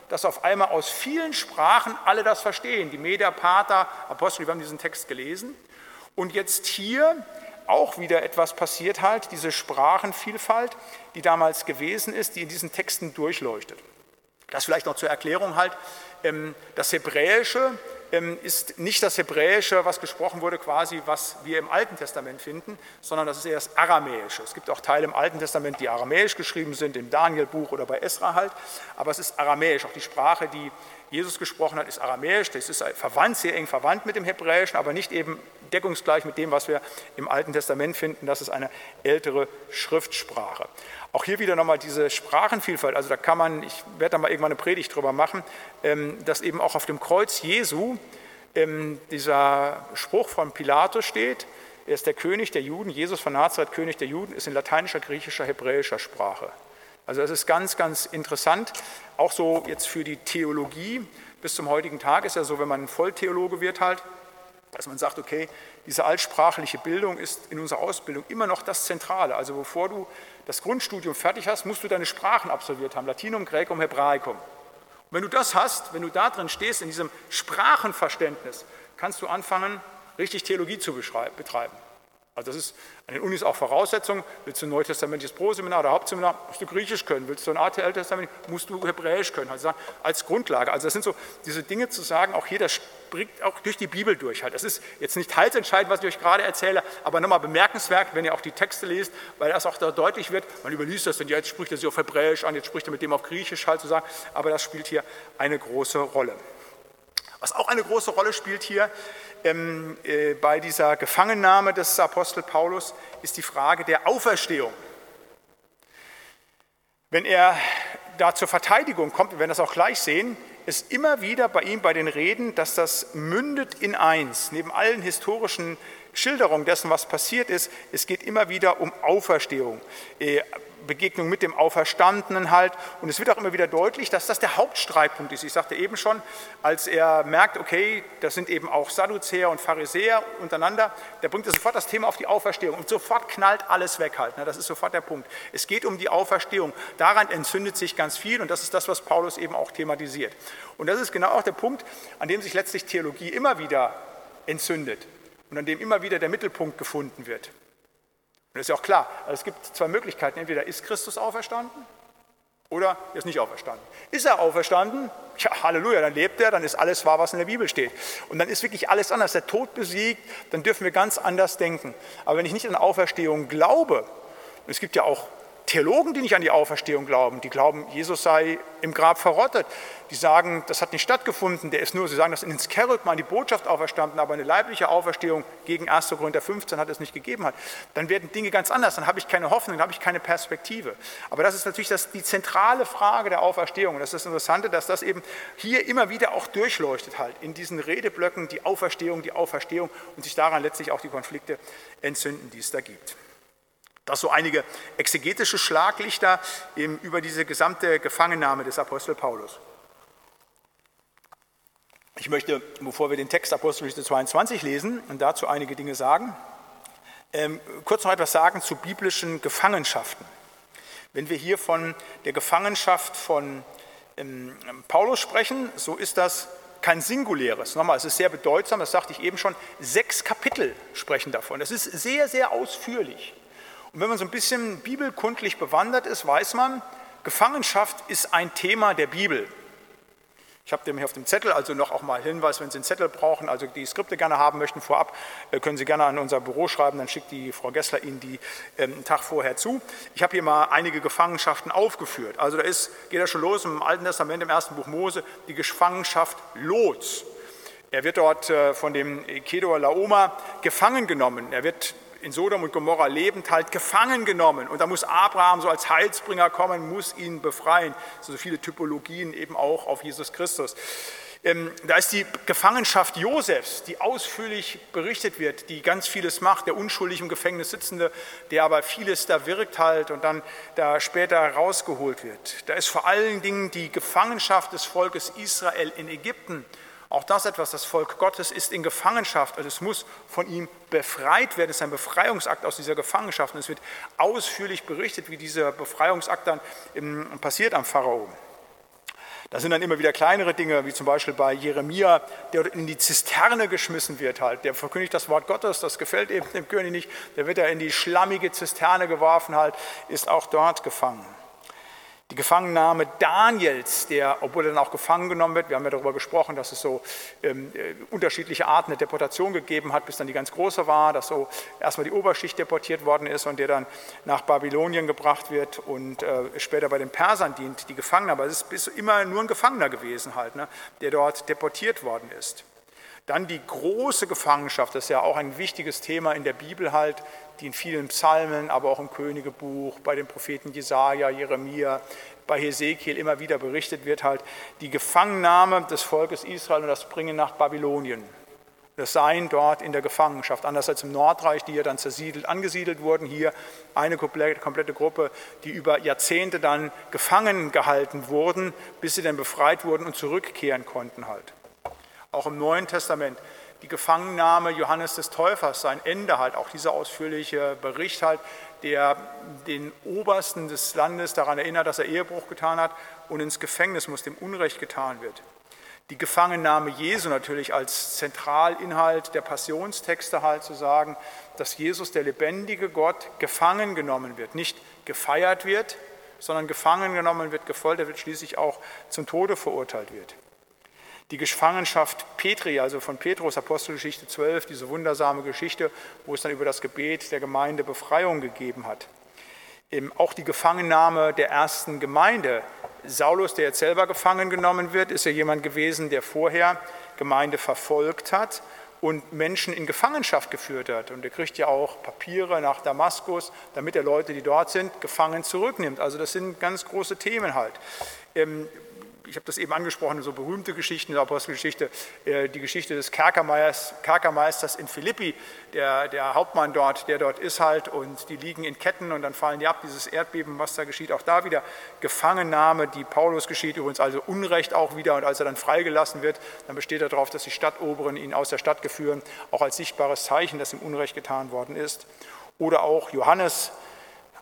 dass auf einmal aus vielen Sprachen alle das verstehen. Die Meder, Pater, Apostel, wir haben diesen Text gelesen. Und jetzt hier auch wieder etwas passiert halt, diese Sprachenvielfalt, die damals gewesen ist, die in diesen Texten durchleuchtet. Das vielleicht noch zur Erklärung halt, ähm, das Hebräische ist nicht das Hebräische, was gesprochen wurde, quasi, was wir im Alten Testament finden, sondern das ist eher das Aramäische. Es gibt auch Teile im Alten Testament, die aramäisch geschrieben sind, im Danielbuch oder bei Esra halt, aber es ist aramäisch. Auch die Sprache, die Jesus gesprochen hat, ist aramäisch. Das ist verwandt, sehr eng verwandt mit dem Hebräischen, aber nicht eben deckungsgleich mit dem, was wir im Alten Testament finden. Das ist eine ältere Schriftsprache. Auch hier wieder nochmal diese Sprachenvielfalt, also da kann man, ich werde da mal irgendwann eine Predigt drüber machen, ähm, dass eben auch auf dem Kreuz Jesu ähm, dieser Spruch von Pilatus steht, er ist der König der Juden, Jesus von Nazareth, König der Juden, ist in lateinischer, griechischer, hebräischer Sprache. Also das ist ganz, ganz interessant, auch so jetzt für die Theologie. Bis zum heutigen Tag ist ja so, wenn man Volltheologe wird halt, dass man sagt, okay, diese altsprachliche Bildung ist in unserer Ausbildung immer noch das Zentrale. Also bevor du das Grundstudium fertig hast, musst du deine Sprachen absolviert haben, Latinum, Graecum, Hebraicum. Und wenn du das hast, wenn du da drin stehst, in diesem Sprachenverständnis, kannst du anfangen, richtig Theologie zu betreiben. Also das ist an den Unis auch Voraussetzung. Willst du ein neutestamentliches Pro-Seminar oder Hauptseminar, musst du Griechisch können. Willst du ein ATL-Testament, musst du Hebräisch können. Also als Grundlage. Also das sind so diese Dinge zu sagen, auch hier, das springt auch durch die Bibel durch. Halt. Das ist jetzt nicht heilsentscheidend, was ich euch gerade erzähle, aber nochmal bemerkenswert, wenn ihr auch die Texte lest, weil das auch da deutlich wird, man überliest das, denn jetzt spricht er sie auf Hebräisch an, jetzt spricht er mit dem auf Griechisch halt zu sagen, aber das spielt hier eine große Rolle. Was auch eine große Rolle spielt hier ähm, äh, bei dieser Gefangennahme des Apostel Paulus, ist die Frage der Auferstehung. Wenn er da zur Verteidigung kommt, wir werden das auch gleich sehen, ist immer wieder bei ihm bei den Reden, dass das mündet in eins. Neben allen historischen Schilderungen dessen, was passiert ist, es geht immer wieder um Auferstehung. Begegnung mit dem Auferstandenen halt. Und es wird auch immer wieder deutlich, dass das der Hauptstreitpunkt ist. Ich sagte eben schon, als er merkt, okay, das sind eben auch Sadduzäer und Pharisäer untereinander, der bringt sofort das Thema auf die Auferstehung und sofort knallt alles weg halt. Das ist sofort der Punkt. Es geht um die Auferstehung. Daran entzündet sich ganz viel und das ist das, was Paulus eben auch thematisiert. Und das ist genau auch der Punkt, an dem sich letztlich Theologie immer wieder entzündet und an dem immer wieder der Mittelpunkt gefunden wird. Und das ist ja auch klar, also es gibt zwei Möglichkeiten. Entweder ist Christus auferstanden oder er ist nicht auferstanden. Ist er auferstanden? Ja, Halleluja, dann lebt er, dann ist alles wahr, was in der Bibel steht. Und dann ist wirklich alles anders. Der Tod besiegt, dann dürfen wir ganz anders denken. Aber wenn ich nicht an Auferstehung glaube, und es gibt ja auch Theologen, die nicht an die Auferstehung glauben, die glauben, Jesus sei im Grab verrottet. Die sagen, das hat nicht stattgefunden, der ist nur, sie sagen das in den Skerygma, die Botschaft auferstanden, aber eine leibliche Auferstehung gegen 1. Korinther 15 hat es nicht gegeben hat. Dann werden Dinge ganz anders, dann habe ich keine Hoffnung, dann habe ich keine Perspektive. Aber das ist natürlich das, die zentrale Frage der Auferstehung. Und das ist das Interessante, dass das eben hier immer wieder auch durchleuchtet halt, in diesen Redeblöcken die Auferstehung, die Auferstehung und sich daran letztlich auch die Konflikte entzünden, die es da gibt. Das so einige exegetische Schlaglichter über diese gesamte Gefangennahme des Apostel Paulus. Ich möchte, bevor wir den Text Apostelgeschichte 22 lesen und dazu einige Dinge sagen, ähm, kurz noch etwas sagen zu biblischen Gefangenschaften. Wenn wir hier von der Gefangenschaft von ähm, Paulus sprechen, so ist das kein singuläres. Nochmal, es ist sehr bedeutsam, das sagte ich eben schon, sechs Kapitel sprechen davon. Das ist sehr, sehr ausführlich. Und wenn man so ein bisschen bibelkundlich bewandert ist, weiß man, Gefangenschaft ist ein Thema der Bibel. Ich habe dem hier auf dem Zettel also noch auch mal Hinweis, wenn Sie einen Zettel brauchen, also die Skripte gerne haben möchten vorab, äh, können Sie gerne an unser Büro schreiben, dann schickt die Frau Gessler Ihnen die ähm, einen Tag vorher zu. Ich habe hier mal einige Gefangenschaften aufgeführt. Also da ist, geht das schon los im Alten Testament, im ersten Buch Mose, die Gefangenschaft Lots. Er wird dort äh, von dem Kedor Laoma gefangen genommen. Er wird in Sodom und Gomorra lebend halt gefangen genommen. Und da muss Abraham so als Heilsbringer kommen, muss ihn befreien. So viele Typologien eben auch auf Jesus Christus. Ähm, da ist die Gefangenschaft Josefs, die ausführlich berichtet wird, die ganz vieles macht, der unschuldig im Gefängnis sitzende, der aber vieles da wirkt halt und dann da später rausgeholt wird. Da ist vor allen Dingen die Gefangenschaft des Volkes Israel in Ägypten auch das etwas, das Volk Gottes ist in Gefangenschaft, also es muss von ihm befreit werden. Es ist ein Befreiungsakt aus dieser Gefangenschaft. Und es wird ausführlich berichtet, wie dieser Befreiungsakt dann passiert am Pharao. Da sind dann immer wieder kleinere Dinge, wie zum Beispiel bei Jeremia, der in die Zisterne geschmissen wird halt. Der verkündigt das Wort Gottes, das gefällt eben dem König nicht. Der wird da in die schlammige Zisterne geworfen halt, ist auch dort gefangen. Die Gefangennahme Daniels, der, obwohl er dann auch gefangen genommen wird, wir haben ja darüber gesprochen, dass es so ähm, äh, unterschiedliche Arten der Deportation gegeben hat, bis dann die ganz große war, dass so erstmal die Oberschicht deportiert worden ist und der dann nach Babylonien gebracht wird und äh, später bei den Persern dient, die Gefangene. Aber es ist immer nur ein Gefangener gewesen halt, ne, der dort deportiert worden ist. Dann die große Gefangenschaft, das ist ja auch ein wichtiges Thema in der Bibel halt, die in vielen Psalmen, aber auch im Königebuch, bei den Propheten Jesaja, Jeremia, bei Hesekiel immer wieder berichtet wird halt, die Gefangennahme des Volkes Israel und das Bringen nach Babylonien. Das Sein dort in der Gefangenschaft, anders als im Nordreich, die ja dann zersiedelt, angesiedelt wurden, hier eine komplette Gruppe, die über Jahrzehnte dann gefangen gehalten wurden, bis sie dann befreit wurden und zurückkehren konnten halt. Auch im Neuen Testament die Gefangennahme Johannes des Täufers, sein Ende halt, auch dieser ausführliche Bericht halt, der den Obersten des Landes daran erinnert, dass er Ehebruch getan hat und ins Gefängnis muss, dem Unrecht getan wird. Die Gefangennahme Jesu natürlich als Zentralinhalt der Passionstexte halt zu sagen, dass Jesus, der lebendige Gott, gefangen genommen wird, nicht gefeiert wird, sondern gefangen genommen wird, gefoltert wird, schließlich auch zum Tode verurteilt wird die Gefangenschaft Petri, also von Petrus, Apostelgeschichte 12, diese wundersame Geschichte, wo es dann über das Gebet der Gemeinde Befreiung gegeben hat. Eben auch die Gefangennahme der ersten Gemeinde. Saulus, der jetzt selber gefangen genommen wird, ist ja jemand gewesen, der vorher Gemeinde verfolgt hat und Menschen in Gefangenschaft geführt hat. Und er kriegt ja auch Papiere nach Damaskus, damit er Leute, die dort sind, gefangen zurücknimmt. Also das sind ganz große Themen halt. Ähm, ich habe das eben angesprochen, so berühmte Geschichten der Apostelgeschichte, äh, die Geschichte des Kerkermeisters, Kerkermeisters in Philippi, der, der Hauptmann dort, der dort ist halt und die liegen in Ketten und dann fallen die ab, dieses Erdbeben, was da geschieht, auch da wieder Gefangennahme, die Paulus geschieht, übrigens also Unrecht auch wieder und als er dann freigelassen wird, dann besteht er darauf, dass die Stadtoberen ihn aus der Stadt geführen, auch als sichtbares Zeichen, dass ihm Unrecht getan worden ist. Oder auch Johannes,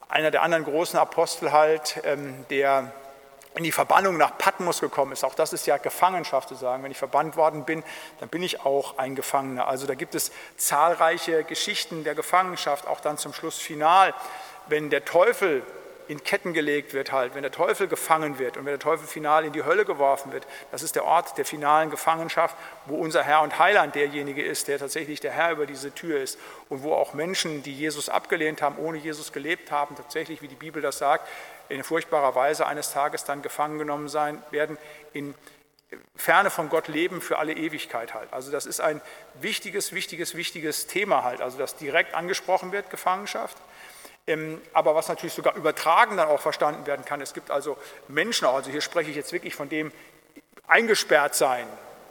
einer der anderen großen Apostel halt, ähm, der in die Verbannung nach Patmos gekommen ist. Auch das ist ja Gefangenschaft zu sagen. Wenn ich verbannt worden bin, dann bin ich auch ein Gefangener. Also da gibt es zahlreiche Geschichten der Gefangenschaft, auch dann zum Schluss final, wenn der Teufel in Ketten gelegt wird, halt, wenn der Teufel gefangen wird und wenn der Teufel final in die Hölle geworfen wird. Das ist der Ort der finalen Gefangenschaft, wo unser Herr und Heiland derjenige ist, der tatsächlich der Herr über diese Tür ist und wo auch Menschen, die Jesus abgelehnt haben, ohne Jesus gelebt haben, tatsächlich, wie die Bibel das sagt, in furchtbarer Weise eines Tages dann gefangen genommen sein werden, in Ferne von Gott leben für alle Ewigkeit halt. Also das ist ein wichtiges, wichtiges, wichtiges Thema halt, also das direkt angesprochen wird, Gefangenschaft. Ähm, aber was natürlich sogar übertragen dann auch verstanden werden kann. Es gibt also Menschen, also hier spreche ich jetzt wirklich von dem eingesperrt sein,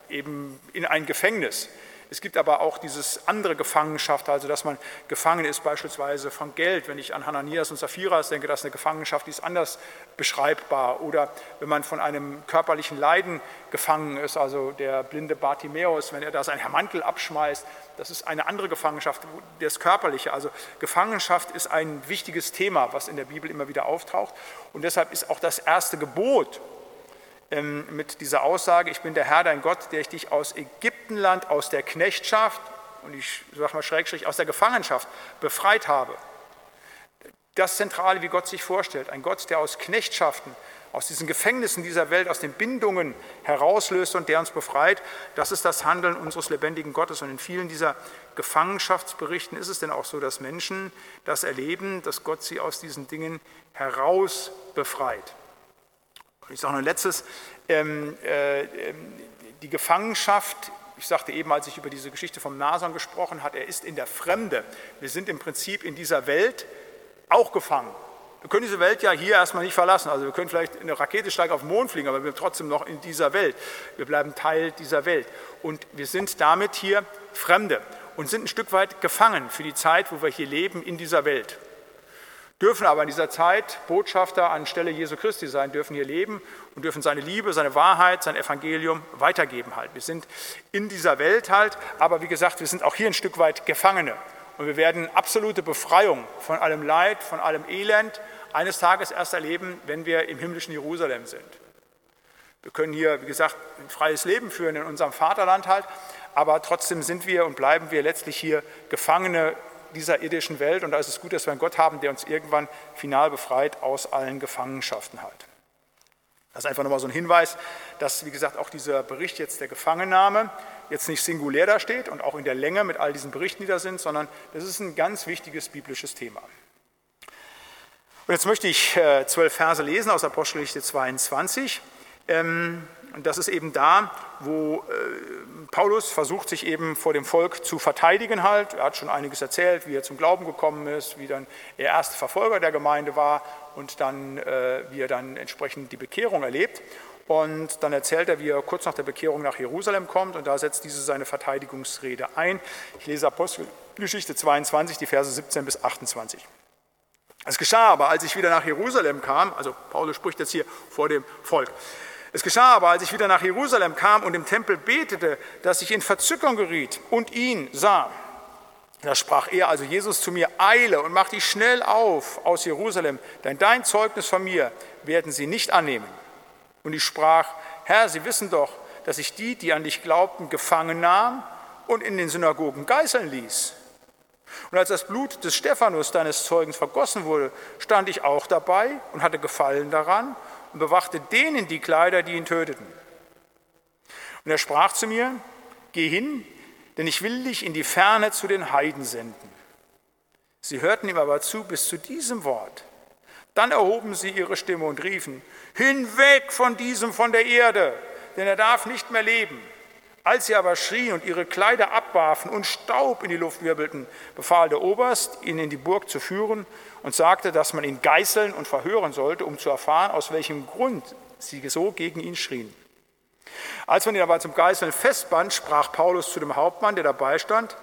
eben in ein Gefängnis. Es gibt aber auch dieses andere Gefangenschaft, also dass man gefangen ist beispielsweise von Geld. Wenn ich an Hananias und Saphiras denke, das ist eine Gefangenschaft, die ist anders beschreibbar. Oder wenn man von einem körperlichen Leiden gefangen ist, also der blinde Bartimäus, wenn er da seinen Mantel abschmeißt, das ist eine andere Gefangenschaft, das Körperliche. Also Gefangenschaft ist ein wichtiges Thema, was in der Bibel immer wieder auftaucht. Und deshalb ist auch das erste Gebot mit dieser Aussage, ich bin der Herr, dein Gott, der ich dich aus Ägyptenland, aus der Knechtschaft und ich sage mal Schrägstrich, aus der Gefangenschaft befreit habe. Das Zentrale, wie Gott sich vorstellt, ein Gott, der aus Knechtschaften, aus diesen Gefängnissen dieser Welt, aus den Bindungen herauslöst und der uns befreit, das ist das Handeln unseres lebendigen Gottes. Und in vielen dieser Gefangenschaftsberichten ist es denn auch so, dass Menschen das erleben, dass Gott sie aus diesen Dingen heraus befreit. Ich sage noch ein letztes, ähm, äh, ähm, die Gefangenschaft, ich sagte eben, als ich über diese Geschichte vom Nason gesprochen habe, er ist in der Fremde. Wir sind im Prinzip in dieser Welt auch gefangen. Wir können diese Welt ja hier erstmal nicht verlassen. Also wir können vielleicht in eine Rakete steigen auf den Mond fliegen, aber wir sind trotzdem noch in dieser Welt. Wir bleiben Teil dieser Welt. Und wir sind damit hier Fremde und sind ein Stück weit gefangen für die Zeit, wo wir hier leben in dieser Welt dürfen aber in dieser Zeit Botschafter anstelle Jesu Christi sein, dürfen hier leben und dürfen seine Liebe, seine Wahrheit, sein Evangelium weitergeben halt. Wir sind in dieser Welt halt, aber wie gesagt, wir sind auch hier ein Stück weit Gefangene und wir werden absolute Befreiung von allem Leid, von allem Elend eines Tages erst erleben, wenn wir im himmlischen Jerusalem sind. Wir können hier, wie gesagt, ein freies Leben führen in unserem Vaterland halt, aber trotzdem sind wir und bleiben wir letztlich hier Gefangene dieser irdischen Welt. Und da ist es gut, dass wir einen Gott haben, der uns irgendwann final befreit aus allen Gefangenschaften halt. Das ist einfach nochmal so ein Hinweis, dass, wie gesagt, auch dieser Bericht jetzt der Gefangennahme jetzt nicht singulär da steht und auch in der Länge mit all diesen Berichten, die da sind, sondern das ist ein ganz wichtiges biblisches Thema. Und jetzt möchte ich äh, zwölf Verse lesen aus Apostelgeschichte 22. Und das ist eben da, wo äh, Paulus versucht, sich eben vor dem Volk zu verteidigen halt. Er hat schon einiges erzählt, wie er zum Glauben gekommen ist, wie dann er erste Verfolger der Gemeinde war und dann, äh, wie er dann entsprechend die Bekehrung erlebt. Und dann erzählt er, wie er kurz nach der Bekehrung nach Jerusalem kommt und da setzt diese seine Verteidigungsrede ein. Ich lese Apostelgeschichte 22, die Verse 17 bis 28. Es geschah aber, als ich wieder nach Jerusalem kam, also Paulus spricht jetzt hier vor dem Volk, es geschah aber, als ich wieder nach Jerusalem kam und im Tempel betete, dass ich in Verzückung geriet und ihn sah. Da sprach er, also Jesus zu mir, eile und mach dich schnell auf aus Jerusalem, denn dein Zeugnis von mir werden sie nicht annehmen. Und ich sprach, Herr, Sie wissen doch, dass ich die, die an dich glaubten, gefangen nahm und in den Synagogen geißeln ließ. Und als das Blut des Stephanus, deines Zeugens, vergossen wurde, stand ich auch dabei und hatte Gefallen daran und bewachte denen die Kleider, die ihn töteten. Und er sprach zu mir, geh hin, denn ich will dich in die Ferne zu den Heiden senden. Sie hörten ihm aber zu bis zu diesem Wort. Dann erhoben sie ihre Stimme und riefen, hinweg von diesem von der Erde, denn er darf nicht mehr leben. Als sie aber schrien und ihre Kleider abwarfen und Staub in die Luft wirbelten, befahl der Oberst, ihn in die Burg zu führen und sagte, dass man ihn geißeln und verhören sollte, um zu erfahren, aus welchem Grund sie so gegen ihn schrien. Als man ihn aber zum Geißeln festband, sprach Paulus zu dem Hauptmann, der dabei stand,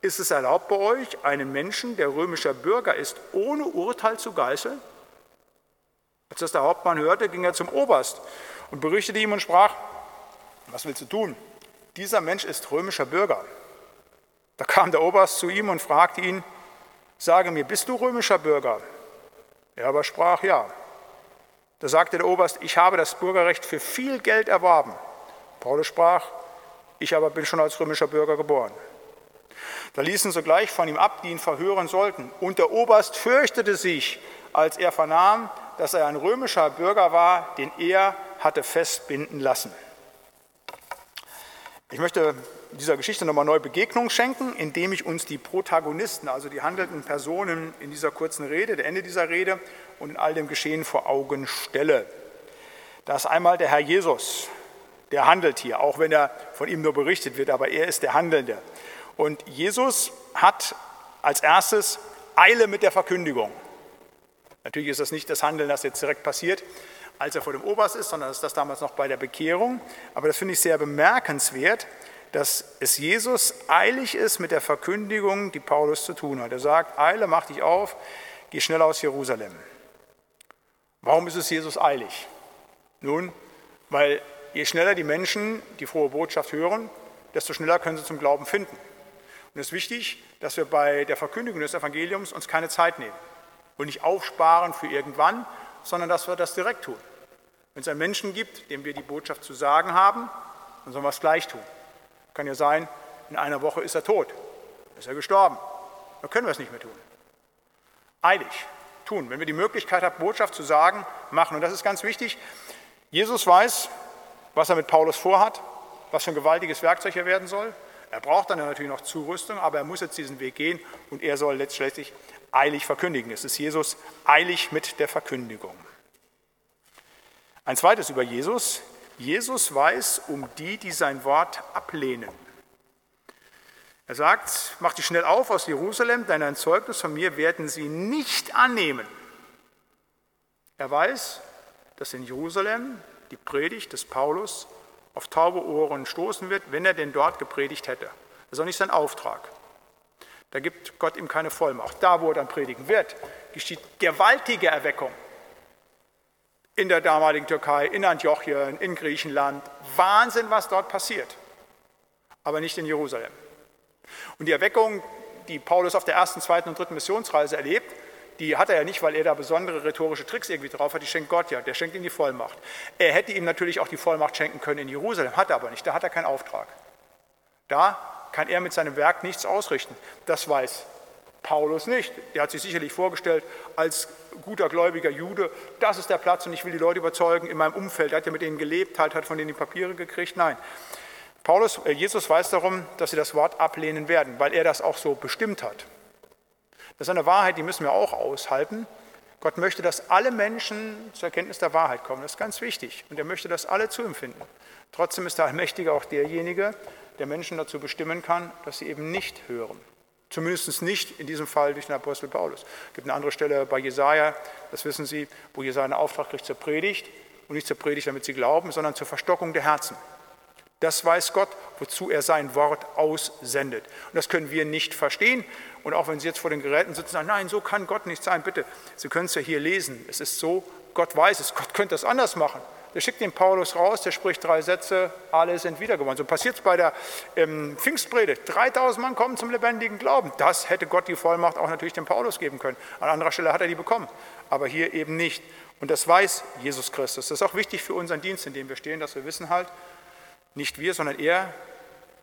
ist es erlaubt bei euch, einen Menschen, der römischer Bürger ist, ohne Urteil zu geißeln? Als das der Hauptmann hörte, ging er zum Oberst und berichtete ihm und sprach, was willst du tun? dieser Mensch ist römischer Bürger. Da kam der Oberst zu ihm und fragte ihn, sage mir, bist du römischer Bürger? Er aber sprach, ja. Da sagte der Oberst, ich habe das Bürgerrecht für viel Geld erworben. Paulus sprach, ich aber bin schon als römischer Bürger geboren. Da ließen sogleich von ihm ab, die ihn verhören sollten. Und der Oberst fürchtete sich, als er vernahm, dass er ein römischer Bürger war, den er hatte festbinden lassen. Ich möchte dieser Geschichte nochmal neue Begegnung schenken, indem ich uns die Protagonisten, also die handelnden Personen in dieser kurzen Rede, der Ende dieser Rede und in all dem Geschehen vor Augen stelle. Da ist einmal der Herr Jesus, der handelt hier, auch wenn er von ihm nur berichtet wird, aber er ist der Handelnde. Und Jesus hat als erstes Eile mit der Verkündigung. Natürlich ist das nicht das Handeln, das jetzt direkt passiert, als er vor dem Oberst ist, sondern das ist das damals noch bei der Bekehrung. Aber das finde ich sehr bemerkenswert, dass es Jesus eilig ist mit der Verkündigung, die Paulus zu tun hat. Er sagt, Eile, mach dich auf, geh schnell aus Jerusalem. Warum ist es Jesus eilig? Nun, weil je schneller die Menschen die frohe Botschaft hören, desto schneller können sie zum Glauben finden. Und es ist wichtig, dass wir bei der Verkündigung des Evangeliums uns keine Zeit nehmen und nicht aufsparen für irgendwann, sondern dass wir das direkt tun. Wenn es einen Menschen gibt, dem wir die Botschaft zu sagen haben, dann sollen wir es gleich tun. Kann ja sein, in einer Woche ist er tot, ist er gestorben. Dann können wir es nicht mehr tun. Eilig tun. Wenn wir die Möglichkeit haben, Botschaft zu sagen, machen. Und das ist ganz wichtig. Jesus weiß, was er mit Paulus vorhat, was für ein gewaltiges Werkzeug er werden soll. Er braucht dann natürlich noch Zurüstung, aber er muss jetzt diesen Weg gehen und er soll letztlich eilig verkündigen. Es ist Jesus eilig mit der Verkündigung. Ein zweites über Jesus. Jesus weiß um die, die sein Wort ablehnen. Er sagt, mach dich schnell auf aus Jerusalem, denn ein Zeugnis von mir werden sie nicht annehmen. Er weiß, dass in Jerusalem die Predigt des Paulus auf taube Ohren stoßen wird, wenn er denn dort gepredigt hätte. Das ist auch nicht sein Auftrag. Da gibt Gott ihm keine Vollmacht. Da, wo er dann predigen wird, geschieht gewaltige Erweckung. In der damaligen Türkei, in Antiochien, in Griechenland. Wahnsinn, was dort passiert. Aber nicht in Jerusalem. Und die Erweckung, die Paulus auf der ersten, zweiten und dritten Missionsreise erlebt, die hat er ja nicht, weil er da besondere rhetorische Tricks irgendwie drauf hat. Die schenkt Gott ja, der schenkt ihm die Vollmacht. Er hätte ihm natürlich auch die Vollmacht schenken können in Jerusalem, hat er aber nicht. Da hat er keinen Auftrag. Da kann er mit seinem Werk nichts ausrichten. Das weiß Paulus nicht. Er hat sich sicherlich vorgestellt, als guter gläubiger Jude, das ist der Platz und ich will die Leute überzeugen in meinem Umfeld. Er hat ja mit denen gelebt, halt, hat von denen die Papiere gekriegt. Nein. Paulus, äh, Jesus weiß darum, dass sie das Wort ablehnen werden, weil er das auch so bestimmt hat. Das ist eine Wahrheit, die müssen wir auch aushalten. Gott möchte, dass alle Menschen zur Erkenntnis der Wahrheit kommen. Das ist ganz wichtig. Und er möchte, dass alle zu ihm finden. Trotzdem ist der Allmächtige auch derjenige, der Menschen dazu bestimmen kann, dass sie eben nicht hören. Zumindest nicht in diesem Fall durch den Apostel Paulus. Es gibt eine andere Stelle bei Jesaja, das wissen Sie, wo Jesaja einen Auftrag kriegt zur Predigt und nicht zur Predigt, damit sie glauben, sondern zur Verstockung der Herzen. Das weiß Gott, wozu er sein Wort aussendet. Und das können wir nicht verstehen. Und auch wenn Sie jetzt vor den Geräten sitzen und sagen, nein, so kann Gott nicht sein, bitte, Sie können es ja hier lesen. Es ist so, Gott weiß es, Gott könnte das anders machen. Der schickt den Paulus raus, der spricht drei Sätze, alle sind wiedergeworden. So passiert es bei der ähm, Pfingstpredigt. 3000 Mann kommen zum lebendigen Glauben. Das hätte Gott die Vollmacht auch natürlich dem Paulus geben können. An anderer Stelle hat er die bekommen, aber hier eben nicht. Und das weiß Jesus Christus. Das ist auch wichtig für unseren Dienst, in dem wir stehen, dass wir wissen halt, nicht wir, sondern er,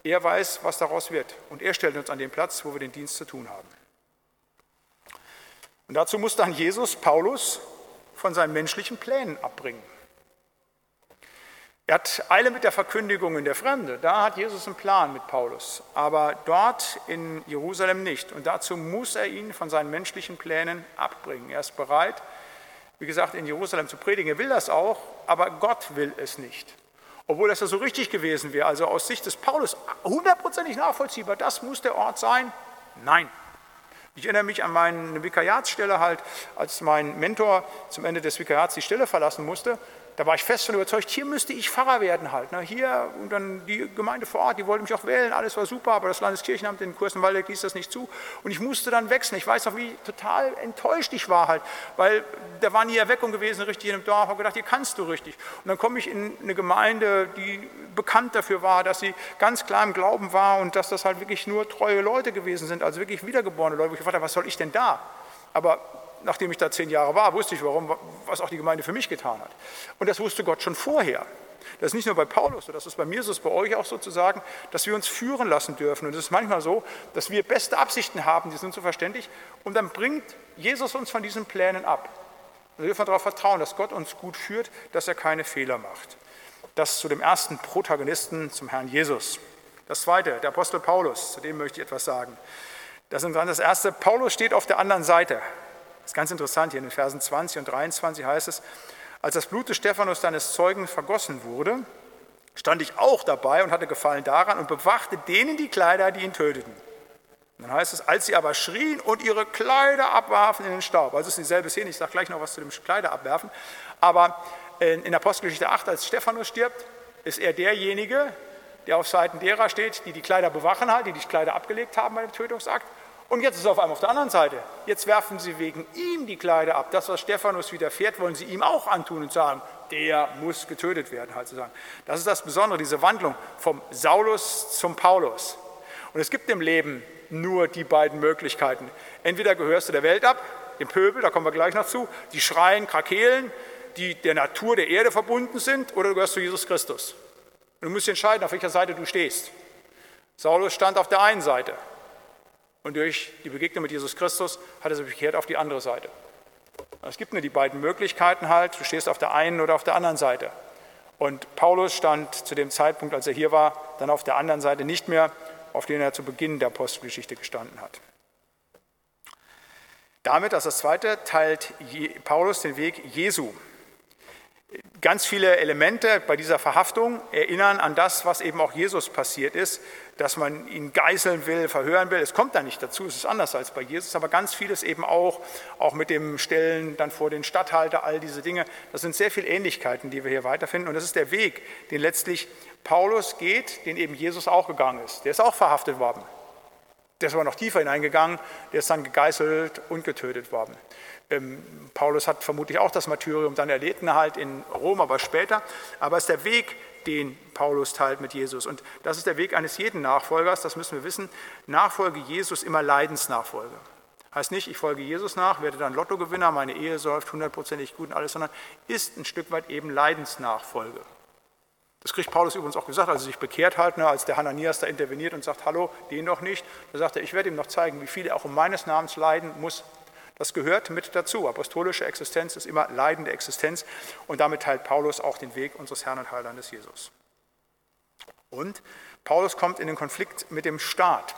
er weiß, was daraus wird. Und er stellt uns an den Platz, wo wir den Dienst zu tun haben. Und dazu muss dann Jesus Paulus von seinen menschlichen Plänen abbringen. Er hat Eile mit der Verkündigung in der Fremde. Da hat Jesus einen Plan mit Paulus, aber dort in Jerusalem nicht. Und dazu muss er ihn von seinen menschlichen Plänen abbringen. Er ist bereit, wie gesagt, in Jerusalem zu predigen. Er will das auch, aber Gott will es nicht. Obwohl das ja so richtig gewesen wäre, also aus Sicht des Paulus hundertprozentig nachvollziehbar, das muss der Ort sein. Nein. Ich erinnere mich an meine Vikariatsstelle halt, als mein Mentor zum Ende des Vikariats die Stelle verlassen musste da war ich fest von überzeugt, hier müsste ich Pfarrer werden halt. Ne? Hier und dann die Gemeinde vor Ort, die wollte mich auch wählen, alles war super, aber das Landeskirchenamt in Kursenwaldeck ließ das nicht zu. Und ich musste dann wechseln. Ich weiß noch, wie total enttäuscht ich war halt, weil da war nie Erweckung gewesen richtig in dem Dorf. Ich habe gedacht, hier kannst du richtig. Und dann komme ich in eine Gemeinde, die bekannt dafür war, dass sie ganz klar im Glauben war und dass das halt wirklich nur treue Leute gewesen sind, also wirklich wiedergeborene Leute. Wo ich habe, was soll ich denn da? Aber nachdem ich da zehn Jahre war, wusste ich, warum, was auch die Gemeinde für mich getan hat. Und das wusste Gott schon vorher. Das ist nicht nur bei Paulus so, das ist bei mir so, ist bei euch auch sozusagen, dass wir uns führen lassen dürfen. Und es ist manchmal so, dass wir beste Absichten haben, die sind so verständlich, und dann bringt Jesus uns von diesen Plänen ab. Wir dürfen darauf vertrauen, dass Gott uns gut führt, dass er keine Fehler macht. Das zu dem ersten Protagonisten, zum Herrn Jesus. Das zweite, der Apostel Paulus, zu dem möchte ich etwas sagen. Das ist das erste, Paulus steht auf der anderen Seite. Das ist ganz interessant, hier in den Versen 20 und 23 heißt es, als das Blut des Stephanus deines Zeugen vergossen wurde, stand ich auch dabei und hatte Gefallen daran und bewachte denen die Kleider, die ihn töteten. Und dann heißt es, als sie aber schrien und ihre Kleider abwarfen in den Staub. Also es ist dieselbe Szene, ich sage gleich noch was zu dem Kleider abwerfen. Aber in Apostelgeschichte 8, als Stephanus stirbt, ist er derjenige, der auf Seiten derer steht, die die Kleider bewachen halt, die die Kleider abgelegt haben bei dem Tötungsakt. Und jetzt ist es auf einmal auf der anderen Seite. Jetzt werfen sie wegen ihm die Kleider ab. Das, was Stephanus widerfährt, wollen sie ihm auch antun und sagen, der muss getötet werden. Halt sozusagen. Das ist das Besondere, diese Wandlung vom Saulus zum Paulus. Und es gibt im Leben nur die beiden Möglichkeiten. Entweder gehörst du der Welt ab, dem Pöbel, da kommen wir gleich noch zu, die schreien, krakehlen, die der Natur der Erde verbunden sind, oder du gehörst zu Jesus Christus. Und du musst entscheiden, auf welcher Seite du stehst. Saulus stand auf der einen Seite, und durch die Begegnung mit Jesus Christus hat er sich bekehrt auf die andere Seite. Es gibt nur die beiden Möglichkeiten halt, du stehst auf der einen oder auf der anderen Seite. Und Paulus stand zu dem Zeitpunkt, als er hier war, dann auf der anderen Seite nicht mehr, auf denen er zu Beginn der Apostelgeschichte gestanden hat. Damit, als das zweite, teilt Paulus den Weg Jesu. Ganz viele Elemente bei dieser Verhaftung erinnern an das, was eben auch Jesus passiert ist, dass man ihn geißeln will, verhören will. Es kommt da nicht dazu, es ist anders als bei Jesus, aber ganz vieles eben auch, auch mit dem Stellen dann vor den Stadthalter, all diese Dinge. Das sind sehr viele Ähnlichkeiten, die wir hier weiterfinden. Und das ist der Weg, den letztlich Paulus geht, den eben Jesus auch gegangen ist. Der ist auch verhaftet worden. Der ist aber noch tiefer hineingegangen, der ist dann gegeißelt und getötet worden. Ähm, Paulus hat vermutlich auch das Martyrium dann erlitten, halt in Rom, aber später. Aber es ist der Weg, den Paulus teilt mit Jesus. Und das ist der Weg eines jeden Nachfolgers, das müssen wir wissen. Nachfolge Jesus immer Leidensnachfolge. Heißt nicht, ich folge Jesus nach, werde dann Lottogewinner, meine Ehe säuft hundertprozentig gut und alles, sondern ist ein Stück weit eben Leidensnachfolge. Das kriegt Paulus übrigens auch gesagt, als er sich bekehrt hat, ne, als der Hananias da interveniert und sagt, hallo, den doch nicht. Da sagt er, ich werde ihm noch zeigen, wie viel er auch um meines Namens leiden muss, das gehört mit dazu. Apostolische Existenz ist immer leidende Existenz und damit teilt Paulus auch den Weg unseres Herrn und Heilandes Jesus. Und Paulus kommt in den Konflikt mit dem Staat.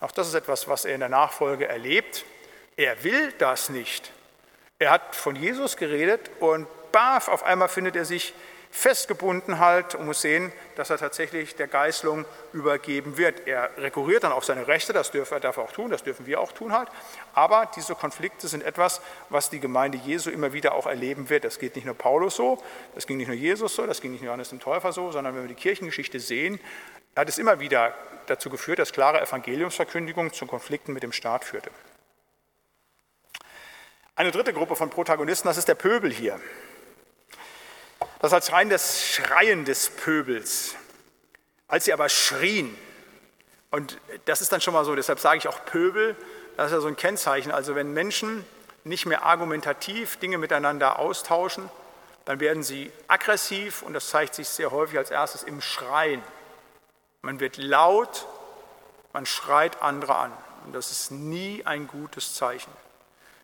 Auch das ist etwas, was er in der Nachfolge erlebt. Er will das nicht. Er hat von Jesus geredet und baf, auf einmal findet er sich festgebunden halt und muss sehen, dass er tatsächlich der Geißlung übergeben wird. Er rekurriert dann auf seine Rechte, das darf er, darf er auch tun, das dürfen wir auch tun halt. Aber diese Konflikte sind etwas, was die Gemeinde Jesu immer wieder auch erleben wird. Das geht nicht nur Paulus so, das ging nicht nur Jesus so, das ging nicht nur Johannes dem Täufer so, sondern wenn wir die Kirchengeschichte sehen, hat es immer wieder dazu geführt, dass klare Evangeliumsverkündigung zu Konflikten mit dem Staat führte. Eine dritte Gruppe von Protagonisten, das ist der Pöbel hier. Das als rein das Schreien des Pöbels. Als sie aber schrien, und das ist dann schon mal so, deshalb sage ich auch Pöbel, das ist ja so ein Kennzeichen. Also wenn Menschen nicht mehr argumentativ Dinge miteinander austauschen, dann werden sie aggressiv und das zeigt sich sehr häufig als erstes im Schreien. Man wird laut, man schreit andere an und das ist nie ein gutes Zeichen.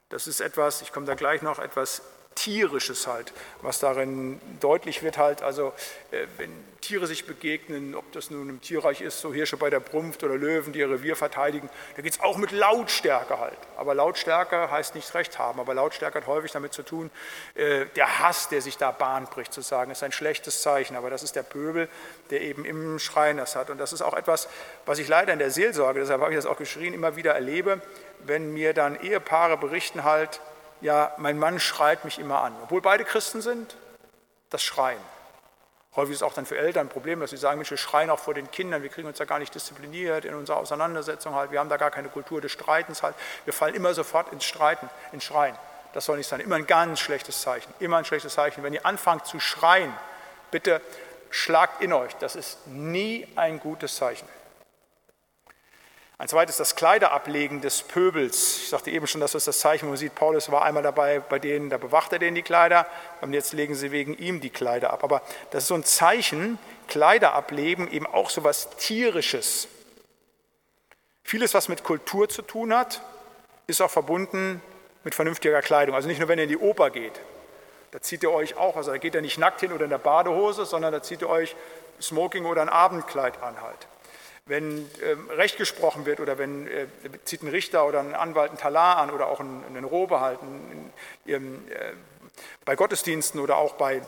Das ist etwas, ich komme da gleich noch, etwas Tierisches halt, was darin deutlich wird halt, also äh, wenn Tiere sich begegnen, ob das nun im Tierreich ist, so Hirsche bei der Brunft oder Löwen, die ihr Revier verteidigen, da geht es auch mit Lautstärke halt. Aber Lautstärke heißt nicht Recht haben, aber Lautstärke hat häufig damit zu tun, äh, der Hass, der sich da Bahn bricht, zu sagen, ist ein schlechtes Zeichen, aber das ist der Pöbel, der eben im Schrein das hat. Und das ist auch etwas, was ich leider in der Seelsorge, deshalb habe ich das auch geschrien, immer wieder erlebe, wenn mir dann Ehepaare berichten halt, ja, mein Mann schreit mich immer an. Obwohl beide Christen sind, das Schreien. Häufig ist es auch dann für Eltern ein Problem, dass sie sagen, Mensch, wir schreien auch vor den Kindern, wir kriegen uns da gar nicht diszipliniert in unserer Auseinandersetzung halt, wir haben da gar keine Kultur des Streitens halt, wir fallen immer sofort ins Streiten, ins Schreien. Das soll nicht sein, immer ein ganz schlechtes Zeichen, immer ein schlechtes Zeichen. Wenn ihr anfangt zu schreien, bitte schlagt in euch, das ist nie ein gutes Zeichen. Ein zweites, das Kleiderablegen des Pöbels. Ich sagte eben schon, das ist das Zeichen, wo man sieht, Paulus war einmal dabei, bei denen, da bewacht er denen die Kleider und jetzt legen sie wegen ihm die Kleider ab. Aber das ist so ein Zeichen, Kleider ablegen, eben auch so was Tierisches. Vieles, was mit Kultur zu tun hat, ist auch verbunden mit vernünftiger Kleidung. Also nicht nur, wenn ihr in die Oper geht, da zieht ihr euch auch, also da geht ihr nicht nackt hin oder in der Badehose, sondern da zieht ihr euch Smoking oder ein Abendkleid an halt. Wenn ähm, Recht gesprochen wird oder wenn äh, zieht ein Richter oder ein Anwalt ein Talar an oder auch einen Robe halten, äh, bei Gottesdiensten oder auch bei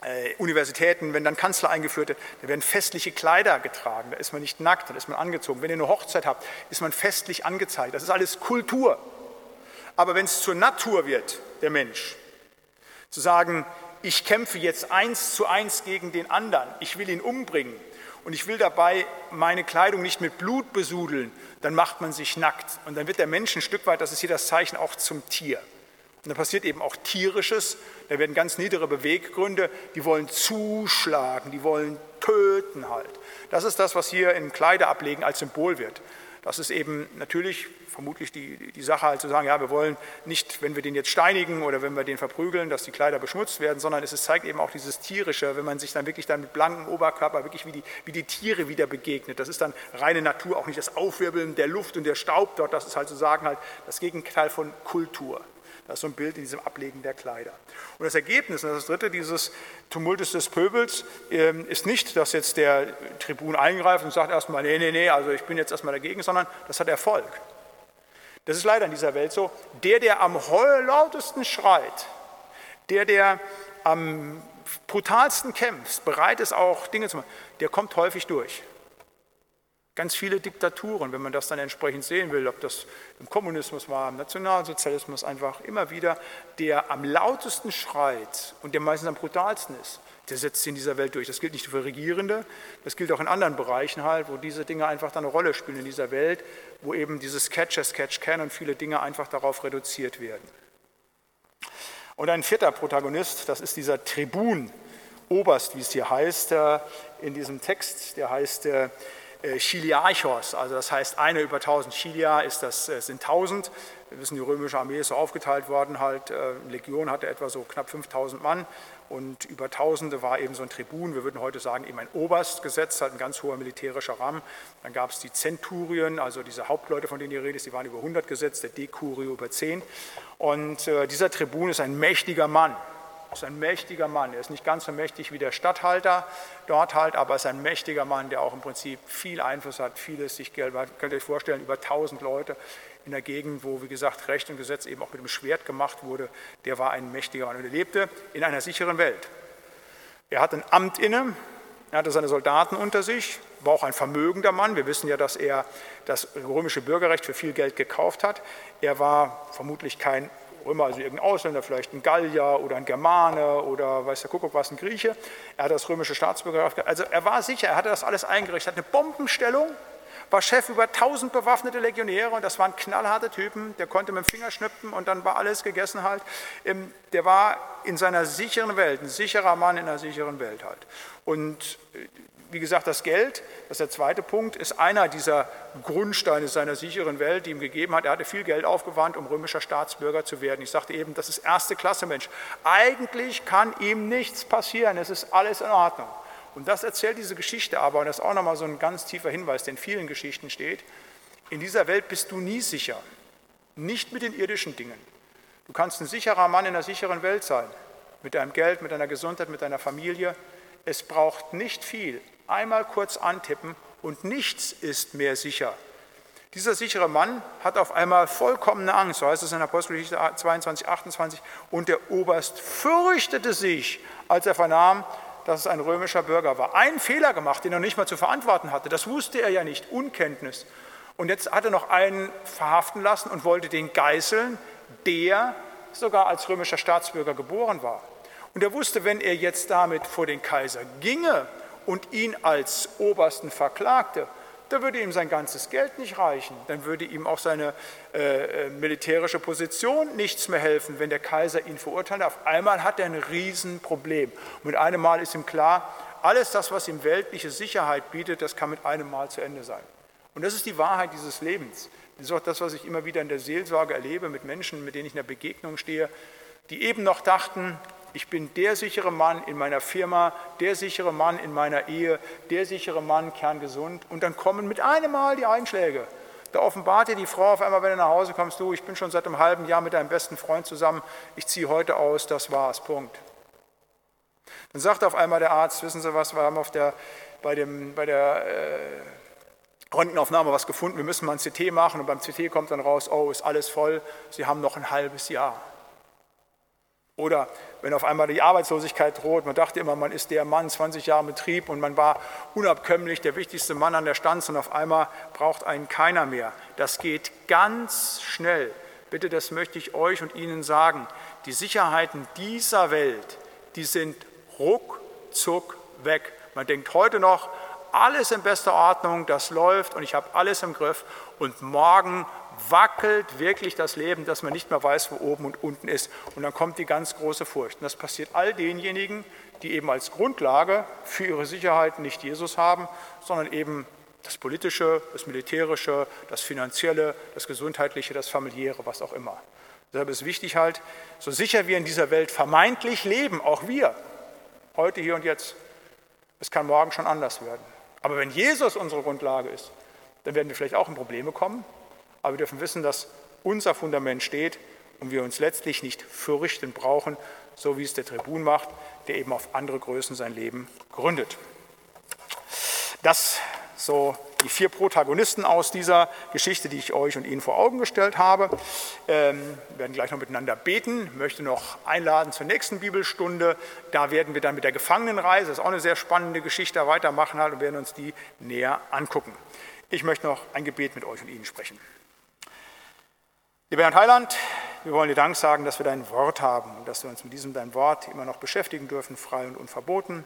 äh, Universitäten, wenn dann Kanzler eingeführt wird, da werden festliche Kleider getragen, da ist man nicht nackt, da ist man angezogen. Wenn ihr eine Hochzeit habt, ist man festlich angezeigt. Das ist alles Kultur. Aber wenn es zur Natur wird, der Mensch, zu sagen, ich kämpfe jetzt eins zu eins gegen den anderen, ich will ihn umbringen, und ich will dabei meine Kleidung nicht mit Blut besudeln, dann macht man sich nackt. Und dann wird der Mensch ein Stück weit, das ist hier das Zeichen, auch zum Tier. Und da passiert eben auch Tierisches, da werden ganz niedere Beweggründe, die wollen zuschlagen, die wollen töten halt. Das ist das, was hier im Kleiderablegen als Symbol wird. Das ist eben natürlich vermutlich die, die Sache halt zu sagen, ja, wir wollen nicht, wenn wir den jetzt steinigen oder wenn wir den verprügeln, dass die Kleider beschmutzt werden, sondern es zeigt eben auch dieses Tierische, wenn man sich dann wirklich dann mit blankem Oberkörper wirklich wie die, wie die Tiere wieder begegnet. Das ist dann reine Natur, auch nicht das Aufwirbeln der Luft und der Staub dort, das ist halt sozusagen halt das Gegenteil von Kultur. Das ist so ein Bild in diesem Ablegen der Kleider. Und das Ergebnis, das dritte dieses Tumultes des Pöbels, ähm, ist nicht, dass jetzt der Tribun eingreift und sagt erstmal, nee, nee, nee, also ich bin jetzt erstmal dagegen, sondern das hat Erfolg. Das ist leider in dieser Welt so. Der, der am lautesten schreit, der, der am brutalsten kämpft, bereit ist auch Dinge zu machen, der kommt häufig durch. Ganz viele Diktaturen, wenn man das dann entsprechend sehen will, ob das im Kommunismus war, im Nationalsozialismus, einfach immer wieder, der am lautesten schreit und der meistens am brutalsten ist, der setzt sich in dieser Welt durch. Das gilt nicht für Regierende, das gilt auch in anderen Bereichen halt, wo diese Dinge einfach dann eine Rolle spielen in dieser Welt, wo eben dieses Catch as Catch can und viele Dinge einfach darauf reduziert werden. Und ein vierter Protagonist, das ist dieser Tribun, Oberst, wie es hier heißt, äh, in diesem Text, der heißt äh, Chiliarchos, also das heißt einer über 1000. Chilia ist das, äh, sind 1000. Wir wissen, die römische Armee ist so aufgeteilt worden, halt, äh, Legion hatte etwa so knapp 5000 Mann und über Tausende war eben so ein Tribun, wir würden heute sagen eben ein Oberst gesetzt, halt ein ganz hoher militärischer Rahmen. Dann gab es die Zenturien, also diese Hauptleute, von denen ihr redet, die waren über 100 gesetzt, der Dekurio über 10. Und äh, dieser Tribun ist ein mächtiger Mann, ist ein mächtiger Mann. Er ist nicht ganz so mächtig wie der Statthalter dort halt, aber ist ein mächtiger Mann, der auch im Prinzip viel Einfluss hat, vieles sich Geld Könnt ihr euch vorstellen, über 1000 Leute in der Gegend, wo, wie gesagt, Recht und Gesetz eben auch mit dem Schwert gemacht wurde. Der war ein mächtiger Mann und er lebte in einer sicheren Welt. Er hatte ein Amt inne, er hatte seine Soldaten unter sich, war auch ein vermögender Mann. Wir wissen ja, dass er das römische Bürgerrecht für viel Geld gekauft hat. Er war vermutlich kein Römer, also irgendein Ausländer, vielleicht ein Gallier oder ein Germane oder weiß der Kuckuck was, ein Grieche. Er hat das römische Staatsbürgerschaft, also er war sicher, er hatte das alles eingerichtet, hat eine Bombenstellung, war Chef über 1000 bewaffnete Legionäre und das waren knallharte Typen, der konnte mit dem Finger schnippen und dann war alles gegessen halt. Ähm, der war in seiner sicheren Welt, ein sicherer Mann in einer sicheren Welt halt. Und äh, wie gesagt, das Geld, das ist der zweite Punkt, ist einer dieser Grundsteine seiner sicheren Welt, die ihm gegeben hat. Er hatte viel Geld aufgewandt, um römischer Staatsbürger zu werden. Ich sagte eben, das ist erste Klasse Mensch. Eigentlich kann ihm nichts passieren, es ist alles in Ordnung. Und das erzählt diese Geschichte aber, und das ist auch nochmal so ein ganz tiefer Hinweis, der in vielen Geschichten steht. In dieser Welt bist du nie sicher, nicht mit den irdischen Dingen. Du kannst ein sicherer Mann in einer sicheren Welt sein, mit deinem Geld, mit deiner Gesundheit, mit deiner Familie. Es braucht nicht viel. Einmal kurz antippen und nichts ist mehr sicher. Dieser sichere Mann hat auf einmal vollkommene Angst, so heißt es in Apostelgeschichte 22, 28, und der Oberst fürchtete sich, als er vernahm, dass es ein römischer Bürger war. Einen Fehler gemacht, den er nicht mal zu verantworten hatte. Das wusste er ja nicht, Unkenntnis. Und jetzt hat er noch einen verhaften lassen und wollte den geißeln, der sogar als römischer Staatsbürger geboren war. Und er wusste, wenn er jetzt damit vor den Kaiser ginge und ihn als Obersten verklagte, da würde ihm sein ganzes Geld nicht reichen. Dann würde ihm auch seine äh, äh militärische Position nichts mehr helfen, wenn der Kaiser ihn verurteilt. Auf einmal hat er ein Riesenproblem. Mit einem Mal ist ihm klar, alles das, was ihm weltliche Sicherheit bietet, das kann mit einem Mal zu Ende sein. Und das ist die Wahrheit dieses Lebens. Das ist auch das, was ich immer wieder in der Seelsorge erlebe mit Menschen, mit denen ich in der Begegnung stehe, die eben noch dachten, ich bin der sichere Mann in meiner Firma, der sichere Mann in meiner Ehe, der sichere Mann, kerngesund. Und dann kommen mit einem Mal die Einschläge. Da offenbart dir die Frau auf einmal, wenn du nach Hause kommst, du, ich bin schon seit einem halben Jahr mit deinem besten Freund zusammen, ich ziehe heute aus, das war's, Punkt. Dann sagt auf einmal der Arzt, wissen Sie was, wir haben auf der, bei, dem, bei der äh, Röntgenaufnahme was gefunden, wir müssen mal ein CT machen und beim CT kommt dann raus, oh, ist alles voll, Sie haben noch ein halbes Jahr. Oder wenn auf einmal die Arbeitslosigkeit droht, man dachte immer, man ist der Mann, 20 Jahre Betrieb und man war unabkömmlich der wichtigste Mann an der Stanz und auf einmal braucht einen keiner mehr. Das geht ganz schnell. Bitte, das möchte ich euch und Ihnen sagen. Die Sicherheiten dieser Welt, die sind ruckzuck weg. Man denkt heute noch, alles in bester Ordnung, das läuft und ich habe alles im Griff und morgen wackelt wirklich das Leben, dass man nicht mehr weiß, wo oben und unten ist. Und dann kommt die ganz große Furcht. Und das passiert all denjenigen, die eben als Grundlage für ihre Sicherheit nicht Jesus haben, sondern eben das Politische, das Militärische, das Finanzielle, das Gesundheitliche, das Familiäre, was auch immer. Deshalb ist wichtig halt, so sicher wir in dieser Welt vermeintlich leben, auch wir, heute, hier und jetzt, es kann morgen schon anders werden. Aber wenn Jesus unsere Grundlage ist, dann werden wir vielleicht auch in Probleme kommen, aber wir dürfen wissen, dass unser Fundament steht und wir uns letztlich nicht fürchten brauchen, so wie es der Tribun macht, der eben auf andere Größen sein Leben gründet. Das so die vier Protagonisten aus dieser Geschichte, die ich euch und Ihnen vor Augen gestellt habe. Ähm, werden gleich noch miteinander beten. Ich möchte noch einladen zur nächsten Bibelstunde. Da werden wir dann mit der Gefangenenreise, das ist auch eine sehr spannende Geschichte, weitermachen halt und werden uns die näher angucken. Ich möchte noch ein Gebet mit euch und Ihnen sprechen. Lieber Herr Heiland, wir wollen dir Dank sagen, dass wir dein Wort haben und dass wir uns mit diesem dein Wort immer noch beschäftigen dürfen, frei und unverboten.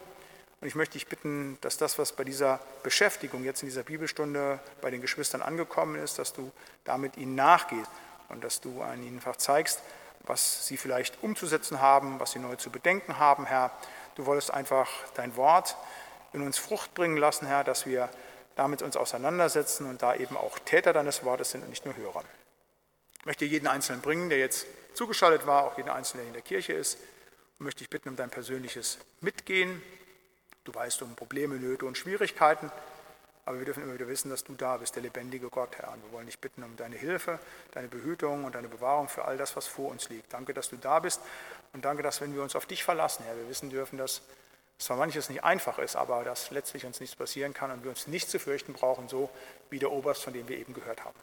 Und ich möchte dich bitten, dass das, was bei dieser Beschäftigung jetzt in dieser Bibelstunde bei den Geschwistern angekommen ist, dass du damit ihnen nachgehst und dass du an ihnen einfach zeigst, was sie vielleicht umzusetzen haben, was sie neu zu bedenken haben, Herr. Du wolltest einfach dein Wort in uns Frucht bringen lassen, Herr, dass wir damit uns auseinandersetzen und da eben auch Täter deines Wortes sind und nicht nur Hörer. Ich möchte jeden Einzelnen bringen, der jetzt zugeschaltet war, auch jeden Einzelnen, der in der Kirche ist, und möchte dich bitten um dein persönliches Mitgehen. Du weißt um Probleme, Nöte und Schwierigkeiten, aber wir dürfen immer wieder wissen, dass du da bist, der lebendige Gott, Herr. Und wir wollen dich bitten um deine Hilfe, deine Behütung und deine Bewahrung für all das, was vor uns liegt. Danke, dass du da bist und danke, dass wenn wir uns auf dich verlassen, Herr, wir wissen dürfen, dass zwar manches nicht einfach ist, aber dass letztlich uns nichts passieren kann und wir uns nicht zu fürchten brauchen, so wie der Oberst, von dem wir eben gehört haben.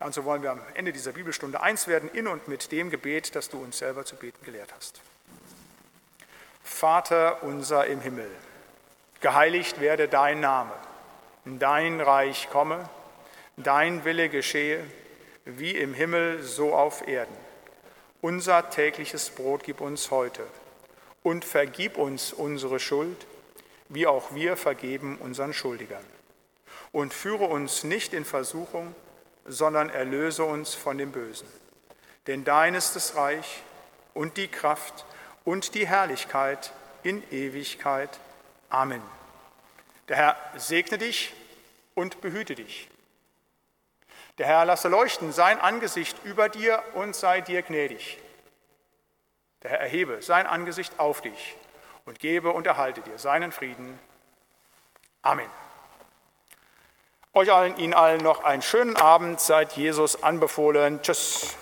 Ja, und so wollen wir am Ende dieser Bibelstunde eins werden in und mit dem Gebet, das du uns selber zu beten gelehrt hast. Vater unser im Himmel, geheiligt werde dein Name, dein Reich komme, dein Wille geschehe, wie im Himmel so auf Erden. Unser tägliches Brot gib uns heute und vergib uns unsere Schuld, wie auch wir vergeben unseren Schuldigern. Und führe uns nicht in Versuchung, sondern erlöse uns von dem Bösen. Denn dein ist das Reich und die Kraft und die Herrlichkeit in Ewigkeit. Amen. Der Herr segne dich und behüte dich. Der Herr lasse leuchten sein Angesicht über dir und sei dir gnädig. Der Herr erhebe sein Angesicht auf dich und gebe und erhalte dir seinen Frieden. Amen. Euch allen, Ihnen allen noch einen schönen Abend. Seid Jesus anbefohlen. Tschüss.